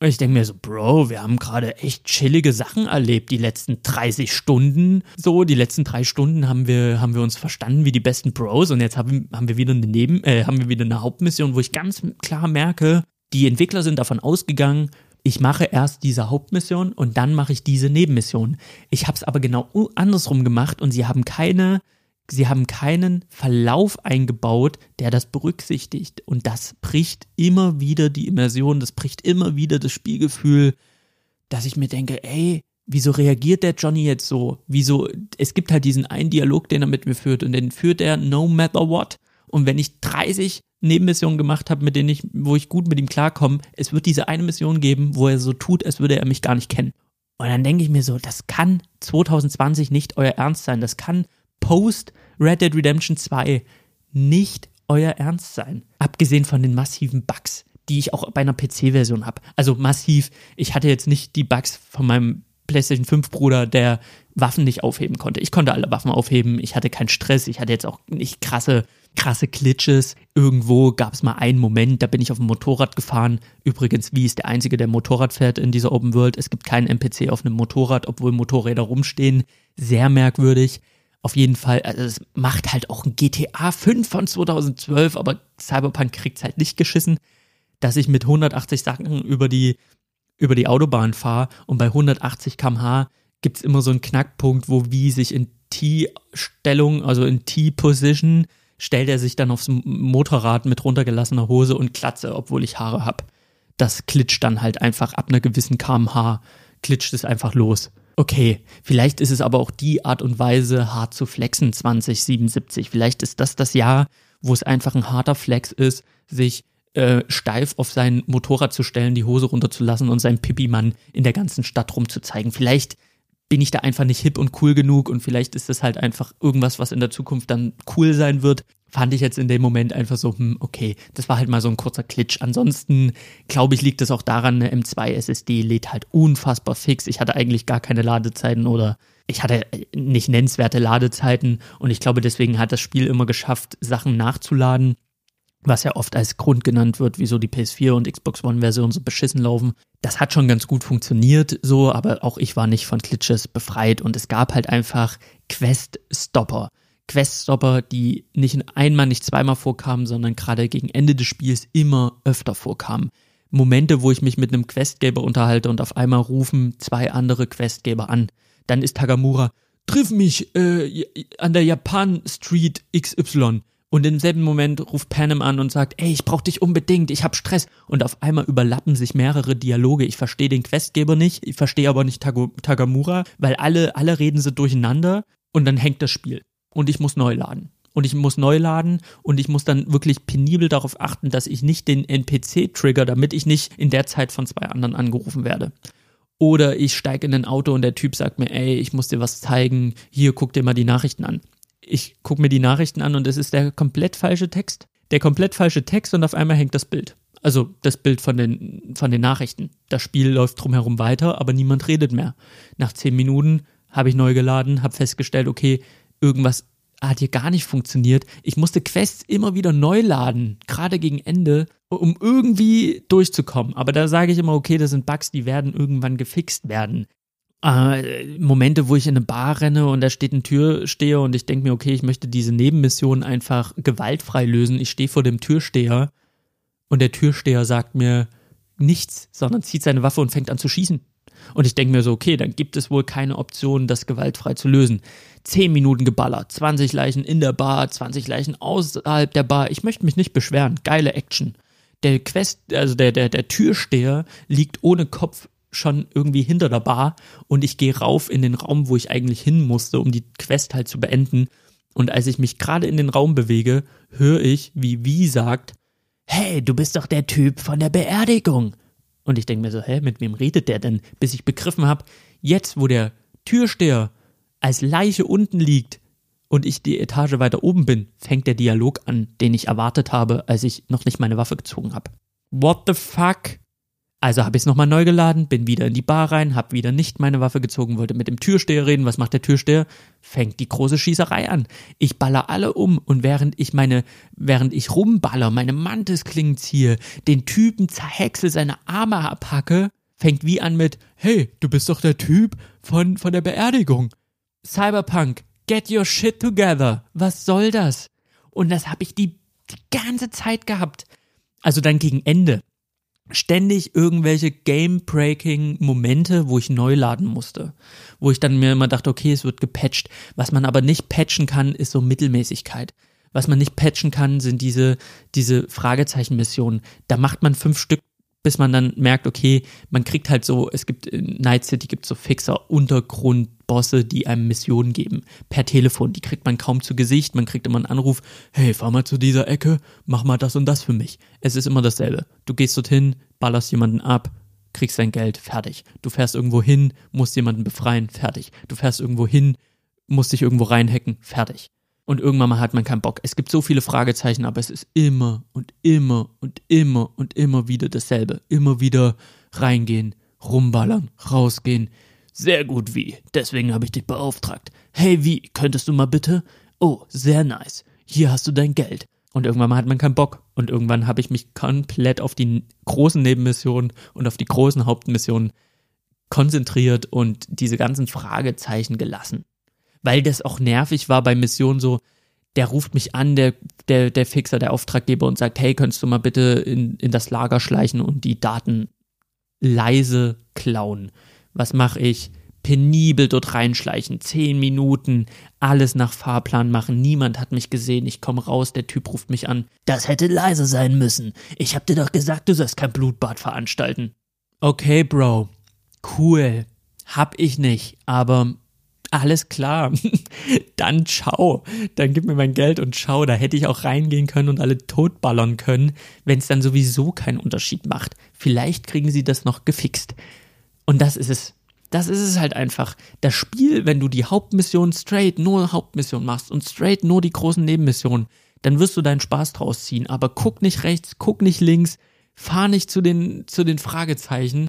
Und ich denke mir so, Bro, wir haben gerade echt chillige Sachen erlebt, die letzten 30 Stunden. So, die letzten drei Stunden haben wir, haben wir uns verstanden wie die besten Bros und jetzt haben, haben wir wieder eine Neben, äh, haben wir wieder eine Hauptmission, wo ich ganz klar merke, die Entwickler sind davon ausgegangen, ich mache erst diese Hauptmission und dann mache ich diese Nebenmission. Ich habe es aber genau andersrum gemacht und sie haben keine, sie haben keinen Verlauf eingebaut, der das berücksichtigt. Und das bricht immer wieder die Immersion, das bricht immer wieder das Spielgefühl, dass ich mir denke, ey, wieso reagiert der Johnny jetzt so? Wieso, es gibt halt diesen einen Dialog, den er mit mir führt und den führt er no matter what. Und wenn ich 30 Nebenmissionen gemacht habe, mit denen ich, wo ich gut mit ihm klarkomme, es wird diese eine Mission geben, wo er so tut, als würde er mich gar nicht kennen. Und dann denke ich mir so, das kann 2020 nicht euer Ernst sein. Das kann post Red Dead Redemption 2 nicht euer Ernst sein. Abgesehen von den massiven Bugs, die ich auch bei einer PC-Version habe. Also massiv. Ich hatte jetzt nicht die Bugs von meinem PlayStation 5 Bruder, der Waffen nicht aufheben konnte. Ich konnte alle Waffen aufheben. Ich hatte keinen Stress. Ich hatte jetzt auch nicht krasse krasse Glitches. Irgendwo gab es mal einen Moment, da bin ich auf dem Motorrad gefahren. Übrigens, wie ist der Einzige, der Motorrad fährt in dieser Open World? Es gibt keinen NPC auf einem Motorrad, obwohl Motorräder rumstehen. Sehr merkwürdig. Auf jeden Fall, also es macht halt auch ein GTA 5 von 2012, aber Cyberpunk kriegt es halt nicht geschissen, dass ich mit 180 Sachen über die, über die Autobahn fahre und bei 180 km/h gibt es immer so einen Knackpunkt, wo wie sich in T-Stellung, also in T-Position, stellt er sich dann aufs Motorrad mit runtergelassener Hose und Klatze, obwohl ich Haare hab. Das klitscht dann halt einfach ab einer gewissen kmh, klitscht es einfach los. Okay, vielleicht ist es aber auch die Art und Weise, hart zu flexen 2077. Vielleicht ist das das Jahr, wo es einfach ein harter Flex ist, sich äh, steif auf sein Motorrad zu stellen, die Hose runterzulassen und seinen Pipi-Mann in der ganzen Stadt rumzuzeigen. Vielleicht bin ich da einfach nicht hip und cool genug und vielleicht ist das halt einfach irgendwas, was in der Zukunft dann cool sein wird. Fand ich jetzt in dem Moment einfach so, hm, okay, das war halt mal so ein kurzer Klitsch. Ansonsten, glaube ich, liegt es auch daran, eine M2 SSD lädt halt unfassbar fix. Ich hatte eigentlich gar keine Ladezeiten oder ich hatte nicht nennenswerte Ladezeiten und ich glaube, deswegen hat das Spiel immer geschafft, Sachen nachzuladen was ja oft als Grund genannt wird, wieso die PS4 und Xbox One-Version so beschissen laufen. Das hat schon ganz gut funktioniert, so, aber auch ich war nicht von Glitches befreit und es gab halt einfach Quest-Stopper. Quest-Stopper, die nicht einmal, nicht zweimal vorkamen, sondern gerade gegen Ende des Spiels immer öfter vorkamen. Momente, wo ich mich mit einem Questgeber unterhalte und auf einmal rufen zwei andere Questgeber an. Dann ist Tagamura, triff mich äh, an der Japan Street XY und im selben Moment ruft Panem an und sagt, ey, ich brauch dich unbedingt, ich hab Stress. Und auf einmal überlappen sich mehrere Dialoge. Ich verstehe den Questgeber nicht, ich verstehe aber nicht Tag Tagamura, weil alle, alle reden sie durcheinander und dann hängt das Spiel. Und ich muss neu laden. Und ich muss neu laden und ich muss dann wirklich penibel darauf achten, dass ich nicht den NPC trigger, damit ich nicht in der Zeit von zwei anderen angerufen werde. Oder ich steige in ein Auto und der Typ sagt mir, ey, ich muss dir was zeigen, hier guck dir mal die Nachrichten an ich gucke mir die Nachrichten an und es ist der komplett falsche Text. Der komplett falsche Text und auf einmal hängt das Bild. Also das Bild von den, von den Nachrichten. Das Spiel läuft drumherum weiter, aber niemand redet mehr. Nach zehn Minuten habe ich neu geladen, habe festgestellt, okay, irgendwas hat hier gar nicht funktioniert. Ich musste Quests immer wieder neu laden, gerade gegen Ende, um irgendwie durchzukommen. Aber da sage ich immer, okay, das sind Bugs, die werden irgendwann gefixt werden äh, Momente, wo ich in eine Bar renne und da steht ein Türsteher und ich denke mir, okay, ich möchte diese Nebenmission einfach gewaltfrei lösen. Ich stehe vor dem Türsteher und der Türsteher sagt mir nichts, sondern zieht seine Waffe und fängt an zu schießen. Und ich denke mir so, okay, dann gibt es wohl keine Option, das gewaltfrei zu lösen. Zehn Minuten geballert, 20 Leichen in der Bar, 20 Leichen außerhalb der Bar. Ich möchte mich nicht beschweren. Geile Action. Der Quest, also der, der, der Türsteher liegt ohne Kopf schon irgendwie hinter der Bar und ich gehe rauf in den Raum, wo ich eigentlich hin musste, um die Quest halt zu beenden. Und als ich mich gerade in den Raum bewege, höre ich, wie Wie sagt, hey, du bist doch der Typ von der Beerdigung. Und ich denke mir so, hä, mit wem redet der denn? Bis ich begriffen habe, jetzt, wo der Türsteher als Leiche unten liegt und ich die Etage weiter oben bin, fängt der Dialog an, den ich erwartet habe, als ich noch nicht meine Waffe gezogen habe. What the fuck? Also habe ich es nochmal neu geladen, bin wieder in die Bar rein, habe wieder nicht meine Waffe gezogen, wollte mit dem Türsteher reden. Was macht der Türsteher? Fängt die große Schießerei an. Ich baller alle um und während ich meine, während ich rumballer, meine Mantisklingen ziehe, den Typen zerhäcksel, seine Arme abhacke, fängt wie an mit, hey, du bist doch der Typ von, von der Beerdigung. Cyberpunk, get your shit together. Was soll das? Und das habe ich die, die ganze Zeit gehabt. Also dann gegen Ende ständig irgendwelche Game-Breaking-Momente, wo ich neu laden musste. Wo ich dann mir immer dachte, okay, es wird gepatcht. Was man aber nicht patchen kann, ist so Mittelmäßigkeit. Was man nicht patchen kann, sind diese, diese Fragezeichen-Missionen. Da macht man fünf Stück bis man dann merkt, okay, man kriegt halt so, es gibt in Night City gibt so Fixer, Untergrundbosse, die einem Missionen geben, per Telefon. Die kriegt man kaum zu Gesicht, man kriegt immer einen Anruf, hey, fahr mal zu dieser Ecke, mach mal das und das für mich. Es ist immer dasselbe. Du gehst dorthin, ballerst jemanden ab, kriegst dein Geld, fertig. Du fährst irgendwo hin, musst jemanden befreien, fertig. Du fährst irgendwo hin, musst dich irgendwo reinhacken, fertig und irgendwann mal hat man keinen Bock. Es gibt so viele Fragezeichen, aber es ist immer und immer und immer und immer wieder dasselbe. Immer wieder reingehen, rumballern, rausgehen. Sehr gut, wie. Deswegen habe ich dich beauftragt. Hey, wie, könntest du mal bitte? Oh, sehr nice. hier hast du dein Geld. Und irgendwann mal hat man keinen Bock. Und irgendwann habe ich mich komplett auf die großen Nebenmissionen und auf die großen Hauptmissionen konzentriert und diese ganzen Fragezeichen gelassen. Weil das auch nervig war bei Missionen so, der ruft mich an, der, der, der Fixer, der Auftraggeber und sagt, hey, könntest du mal bitte in, in das Lager schleichen und die Daten leise klauen. Was mache ich? penibel dort reinschleichen, zehn Minuten, alles nach Fahrplan machen, niemand hat mich gesehen, ich komme raus, der Typ ruft mich an. Das hätte leise sein müssen. Ich hab dir doch gesagt, du sollst kein Blutbad veranstalten. Okay, Bro. Cool. Hab ich nicht, aber alles klar. <laughs> Dann ciao. Dann gib mir mein Geld und ciao. Da hätte ich auch reingehen können und alle totballern können, wenn es dann sowieso keinen Unterschied macht. Vielleicht kriegen sie das noch gefixt. Und das ist es. Das ist es halt einfach. Das Spiel, wenn du die Hauptmission straight nur Hauptmission machst und straight nur die großen Nebenmissionen, dann wirst du deinen Spaß draus ziehen. Aber guck nicht rechts, guck nicht links, fahr nicht zu den, zu den Fragezeichen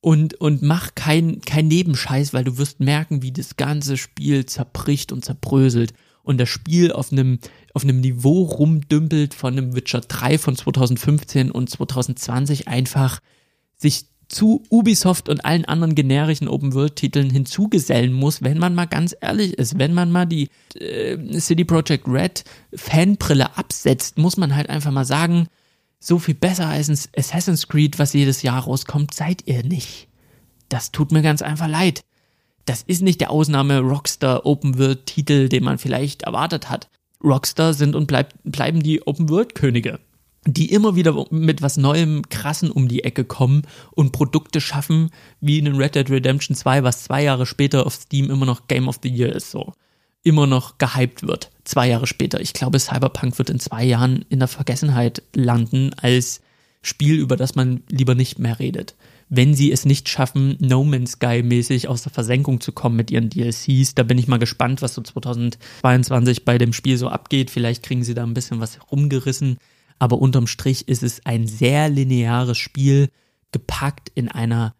und, und mach kein, kein Nebenscheiß, weil du wirst merken, wie das ganze Spiel zerbricht und zerbröselt und das Spiel auf einem, auf einem Niveau rumdümpelt von einem Witcher 3 von 2015 und 2020 einfach sich zu Ubisoft und allen anderen generischen Open-World-Titeln hinzugesellen muss, wenn man mal ganz ehrlich ist. Wenn man mal die äh, City Project Red Fanbrille absetzt, muss man halt einfach mal sagen, so viel besser als ein Assassin's Creed, was jedes Jahr rauskommt, seid ihr nicht. Das tut mir ganz einfach leid. Das ist nicht der Ausnahme Rockstar Open World Titel, den man vielleicht erwartet hat. Rockstar sind und bleib, bleiben die Open World Könige die immer wieder mit was Neuem, Krassen um die Ecke kommen und Produkte schaffen, wie in Red Dead Redemption 2, was zwei Jahre später auf Steam immer noch Game of the Year ist, so. Immer noch gehypt wird, zwei Jahre später. Ich glaube, Cyberpunk wird in zwei Jahren in der Vergessenheit landen als Spiel, über das man lieber nicht mehr redet. Wenn sie es nicht schaffen, No Man's Sky mäßig aus der Versenkung zu kommen mit ihren DLCs, da bin ich mal gespannt, was so 2022 bei dem Spiel so abgeht. Vielleicht kriegen sie da ein bisschen was rumgerissen aber unterm Strich ist es ein sehr lineares Spiel, gepackt in einer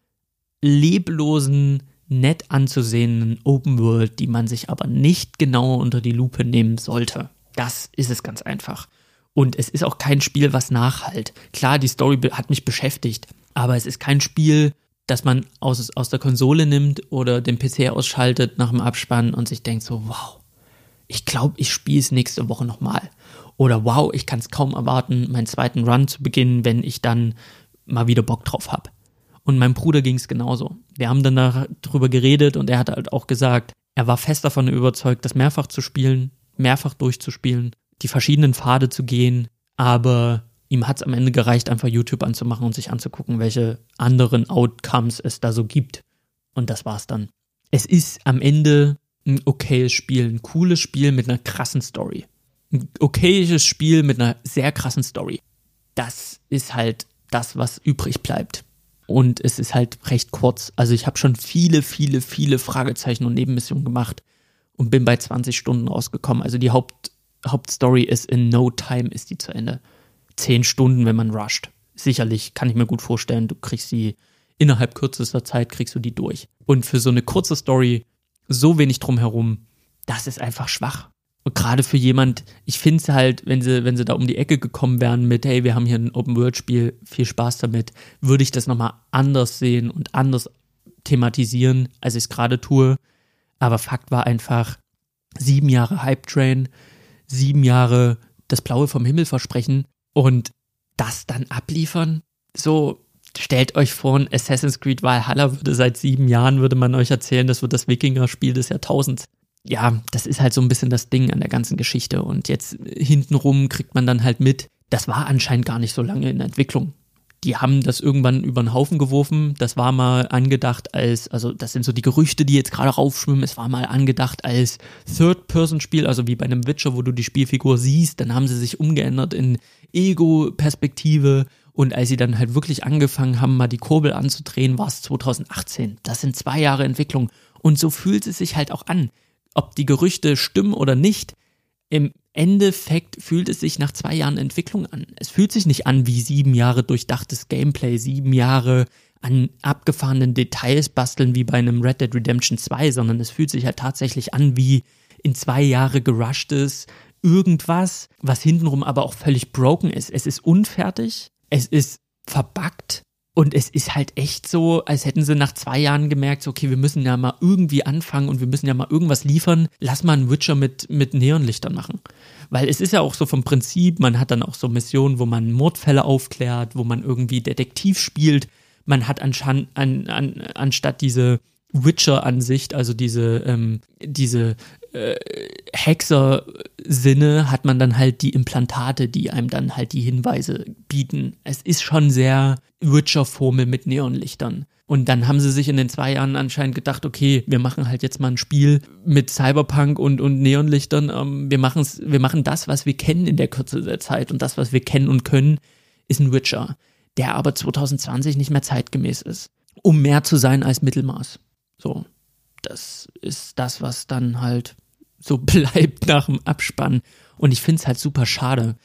leblosen, nett anzusehenden Open World, die man sich aber nicht genauer unter die Lupe nehmen sollte. Das ist es ganz einfach. Und es ist auch kein Spiel, was nachhalt. Klar, die Story hat mich beschäftigt, aber es ist kein Spiel, das man aus, aus der Konsole nimmt oder den PC ausschaltet nach dem Abspann und sich denkt so, wow, ich glaube, ich spiele es nächste Woche nochmal. Oder wow, ich kann es kaum erwarten, meinen zweiten Run zu beginnen, wenn ich dann mal wieder Bock drauf habe. Und meinem Bruder ging es genauso. Wir haben dann darüber geredet und er hat halt auch gesagt, er war fest davon überzeugt, das mehrfach zu spielen, mehrfach durchzuspielen, die verschiedenen Pfade zu gehen, aber ihm hat es am Ende gereicht, einfach YouTube anzumachen und sich anzugucken, welche anderen Outcomes es da so gibt. Und das war's dann. Es ist am Ende ein okayes Spiel, ein cooles Spiel mit einer krassen Story ein okayes Spiel mit einer sehr krassen Story. Das ist halt das, was übrig bleibt. Und es ist halt recht kurz. Also ich habe schon viele, viele, viele Fragezeichen und Nebenmissionen gemacht und bin bei 20 Stunden rausgekommen. Also die Haupt, Hauptstory ist in no time ist die zu Ende. Zehn Stunden, wenn man rusht. Sicherlich kann ich mir gut vorstellen, du kriegst sie innerhalb kürzester Zeit kriegst du die durch. Und für so eine kurze Story so wenig drumherum, das ist einfach schwach. Und gerade für jemand, ich finde es halt, wenn sie, wenn sie da um die Ecke gekommen wären mit, hey, wir haben hier ein Open-World-Spiel, viel Spaß damit, würde ich das nochmal anders sehen und anders thematisieren, als ich es gerade tue. Aber Fakt war einfach, sieben Jahre Hype-Train, sieben Jahre das Blaue vom Himmel versprechen und das dann abliefern. So, stellt euch vor, ein Assassin's Creed Valhalla würde seit sieben Jahren, würde man euch erzählen, das wird das Wikinger-Spiel des Jahrtausends ja, das ist halt so ein bisschen das Ding an der ganzen Geschichte. Und jetzt hintenrum kriegt man dann halt mit, das war anscheinend gar nicht so lange in Entwicklung. Die haben das irgendwann über den Haufen geworfen. Das war mal angedacht als, also das sind so die Gerüchte, die jetzt gerade raufschwimmen. Es war mal angedacht als Third-Person-Spiel, also wie bei einem Witcher, wo du die Spielfigur siehst. Dann haben sie sich umgeändert in Ego-Perspektive. Und als sie dann halt wirklich angefangen haben, mal die Kurbel anzudrehen, war es 2018. Das sind zwei Jahre Entwicklung. Und so fühlt es sich halt auch an ob die Gerüchte stimmen oder nicht, im Endeffekt fühlt es sich nach zwei Jahren Entwicklung an. Es fühlt sich nicht an wie sieben Jahre durchdachtes Gameplay, sieben Jahre an abgefahrenen Details basteln wie bei einem Red Dead Redemption 2, sondern es fühlt sich halt tatsächlich an wie in zwei Jahre gerushtes, irgendwas, was hintenrum aber auch völlig broken ist. Es ist unfertig, es ist verbuggt und es ist halt echt so, als hätten sie nach zwei Jahren gemerkt, so, okay, wir müssen ja mal irgendwie anfangen und wir müssen ja mal irgendwas liefern. Lass mal einen Witcher mit, mit Neonlichtern machen. Weil es ist ja auch so vom Prinzip, man hat dann auch so Missionen, wo man Mordfälle aufklärt, wo man irgendwie Detektiv spielt. Man hat an, an, anstatt diese Witcher-Ansicht, also diese, ähm, diese äh, Hexer-Sinne, hat man dann halt die Implantate, die einem dann halt die Hinweise bieten. Es ist schon sehr Witcher-Formel mit Neonlichtern. Und dann haben sie sich in den zwei Jahren anscheinend gedacht, okay, wir machen halt jetzt mal ein Spiel mit Cyberpunk und, und Neonlichtern. Ähm, wir, machen's, wir machen das, was wir kennen in der Kürze der Zeit. Und das, was wir kennen und können, ist ein Witcher, der aber 2020 nicht mehr zeitgemäß ist. Um mehr zu sein als Mittelmaß. So, das ist das, was dann halt so <laughs> bleibt nach dem Abspann. Und ich finde es halt super schade.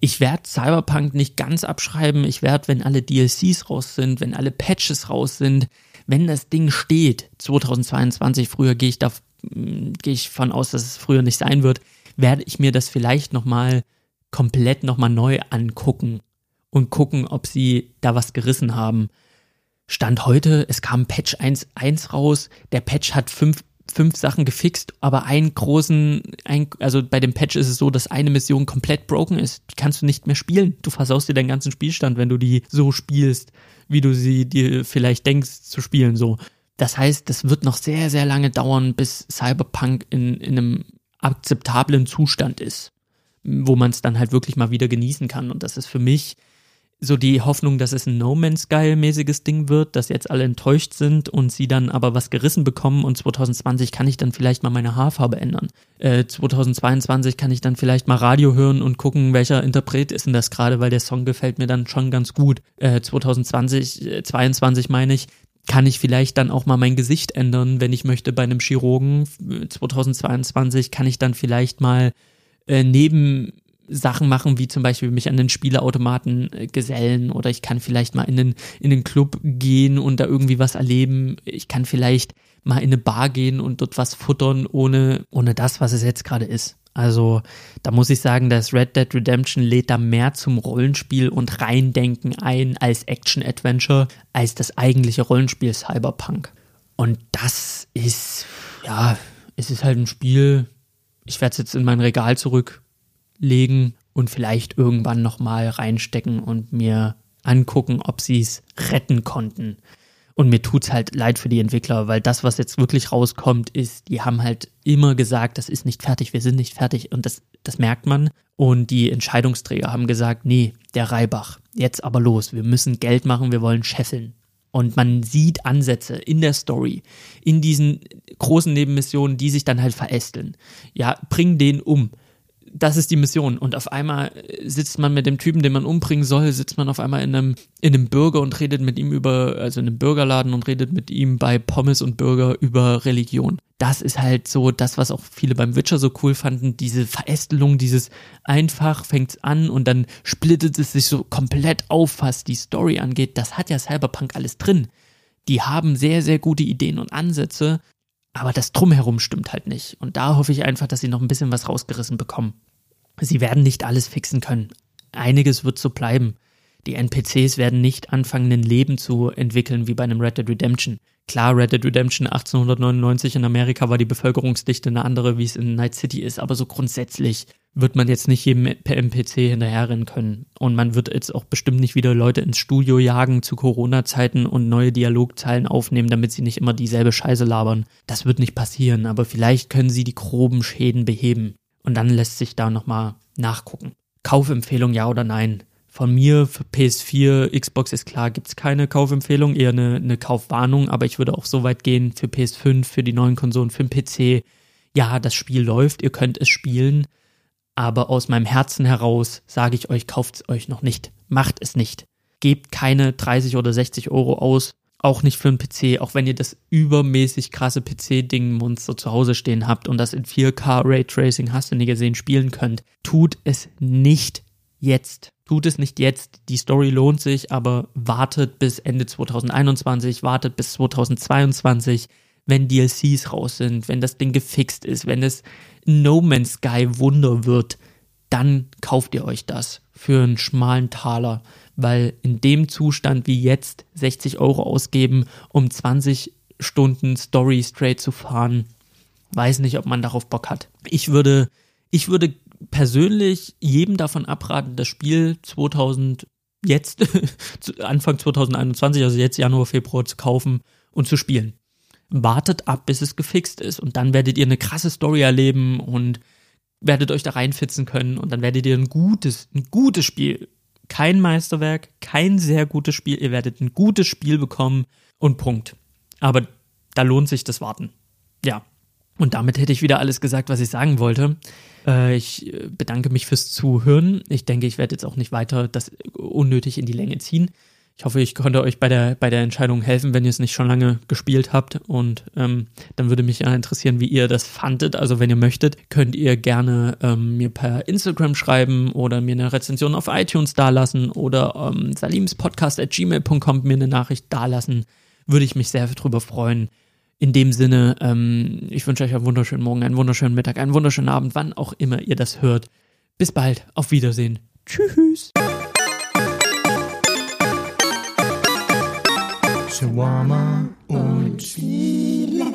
Ich werde Cyberpunk nicht ganz abschreiben. Ich werde, wenn alle DLCs raus sind, wenn alle Patches raus sind, wenn das Ding steht, 2022, früher gehe ich da, hm, ich von aus, dass es früher nicht sein wird, werde ich mir das vielleicht nochmal komplett nochmal neu angucken und gucken, ob sie da was gerissen haben. Stand heute, es kam Patch 1.1 raus. Der Patch hat fünf, fünf Sachen gefixt, aber einen großen, ein, also bei dem Patch ist es so, dass eine Mission komplett broken ist. Die kannst du nicht mehr spielen. Du versaust dir deinen ganzen Spielstand, wenn du die so spielst, wie du sie dir vielleicht denkst zu spielen, so. Das heißt, das wird noch sehr, sehr lange dauern, bis Cyberpunk in, in einem akzeptablen Zustand ist, wo man es dann halt wirklich mal wieder genießen kann. Und das ist für mich so die Hoffnung, dass es ein No Man's Sky mäßiges Ding wird, dass jetzt alle enttäuscht sind und sie dann aber was gerissen bekommen und 2020 kann ich dann vielleicht mal meine Haarfarbe ändern. Äh, 2022 kann ich dann vielleicht mal Radio hören und gucken, welcher Interpret ist denn das gerade, weil der Song gefällt mir dann schon ganz gut. Äh, 2020, äh, 22 meine ich, kann ich vielleicht dann auch mal mein Gesicht ändern, wenn ich möchte bei einem Chirurgen. 2022 kann ich dann vielleicht mal äh, neben Sachen machen, wie zum Beispiel mich an den Spieleautomaten äh, gesellen oder ich kann vielleicht mal in den, in den Club gehen und da irgendwie was erleben. Ich kann vielleicht mal in eine Bar gehen und dort was futtern, ohne, ohne das, was es jetzt gerade ist. Also da muss ich sagen, dass Red Dead Redemption lädt da mehr zum Rollenspiel und Reindenken ein als Action-Adventure, als das eigentliche Rollenspiel Cyberpunk. Und das ist, ja, es ist halt ein Spiel, ich werde es jetzt in mein Regal zurück legen und vielleicht irgendwann nochmal reinstecken und mir angucken, ob sie es retten konnten. Und mir tut es halt leid für die Entwickler, weil das, was jetzt wirklich rauskommt, ist, die haben halt immer gesagt, das ist nicht fertig, wir sind nicht fertig und das, das merkt man. Und die Entscheidungsträger haben gesagt, nee, der Reibach, jetzt aber los, wir müssen Geld machen, wir wollen scheffeln. Und man sieht Ansätze in der Story, in diesen großen Nebenmissionen, die sich dann halt verästeln. Ja, bring den um das ist die Mission. Und auf einmal sitzt man mit dem Typen, den man umbringen soll, sitzt man auf einmal in einem, in einem Bürger und redet mit ihm über, also in einem Bürgerladen und redet mit ihm bei Pommes und Burger über Religion. Das ist halt so das, was auch viele beim Witcher so cool fanden, diese Verästelung, dieses einfach fängt's an und dann splittet es sich so komplett auf, was die Story angeht. Das hat ja Cyberpunk alles drin. Die haben sehr, sehr gute Ideen und Ansätze, aber das Drumherum stimmt halt nicht. Und da hoffe ich einfach, dass sie noch ein bisschen was rausgerissen bekommen. Sie werden nicht alles fixen können. Einiges wird so bleiben. Die NPCs werden nicht anfangen, ein Leben zu entwickeln wie bei einem Red Dead Redemption. Klar, Red Dead Redemption 1899 in Amerika war die Bevölkerungsdichte eine andere, wie es in Night City ist, aber so grundsätzlich wird man jetzt nicht jedem per NPC hinterherrennen können. Und man wird jetzt auch bestimmt nicht wieder Leute ins Studio jagen zu Corona-Zeiten und neue Dialogzeilen aufnehmen, damit sie nicht immer dieselbe Scheiße labern. Das wird nicht passieren, aber vielleicht können sie die groben Schäden beheben. Und dann lässt sich da nochmal nachgucken. Kaufempfehlung ja oder nein? Von mir für PS4, Xbox ist klar, gibt's keine Kaufempfehlung, eher eine, eine Kaufwarnung, aber ich würde auch so weit gehen für PS5, für die neuen Konsolen, für den PC. Ja, das Spiel läuft, ihr könnt es spielen, aber aus meinem Herzen heraus sage ich euch, kauft es euch noch nicht. Macht es nicht. Gebt keine 30 oder 60 Euro aus, auch nicht für einen PC, auch wenn ihr das übermäßig krasse PC-Ding-Monster zu Hause stehen habt und das in 4K Raytracing hast du nie gesehen spielen könnt. Tut es nicht jetzt. Tut es nicht jetzt. Die Story lohnt sich, aber wartet bis Ende 2021, wartet bis 2022. wenn DLCs raus sind, wenn das Ding gefixt ist, wenn es No Man's Sky Wunder wird, dann kauft ihr euch das für einen schmalen Taler, weil in dem Zustand wie jetzt 60 Euro ausgeben, um 20 Stunden Story straight zu fahren, weiß nicht, ob man darauf Bock hat. Ich würde, ich würde persönlich jedem davon abraten, das Spiel 2000 jetzt, <laughs> Anfang 2021, also jetzt Januar, Februar zu kaufen und zu spielen. Wartet ab, bis es gefixt ist und dann werdet ihr eine krasse Story erleben und werdet euch da reinfitzen können und dann werdet ihr ein gutes, ein gutes Spiel, kein Meisterwerk, kein sehr gutes Spiel, ihr werdet ein gutes Spiel bekommen und Punkt. Aber da lohnt sich das Warten. Ja. Und damit hätte ich wieder alles gesagt, was ich sagen wollte. Äh, ich äh, bedanke mich fürs Zuhören. Ich denke, ich werde jetzt auch nicht weiter das unnötig in die Länge ziehen. Ich hoffe, ich konnte euch bei der, bei der Entscheidung helfen, wenn ihr es nicht schon lange gespielt habt. Und ähm, dann würde mich ja interessieren, wie ihr das fandet. Also wenn ihr möchtet, könnt ihr gerne ähm, mir per Instagram schreiben oder mir eine Rezension auf iTunes dalassen oder ähm, salimspodcast.gmail.com mir eine Nachricht dalassen. Würde ich mich sehr drüber freuen. In dem Sinne, ähm, ich wünsche euch einen wunderschönen Morgen, einen wunderschönen Mittag, einen wunderschönen Abend, wann auch immer ihr das hört. Bis bald, auf Wiedersehen. Tschüss. Shawarma und Chile.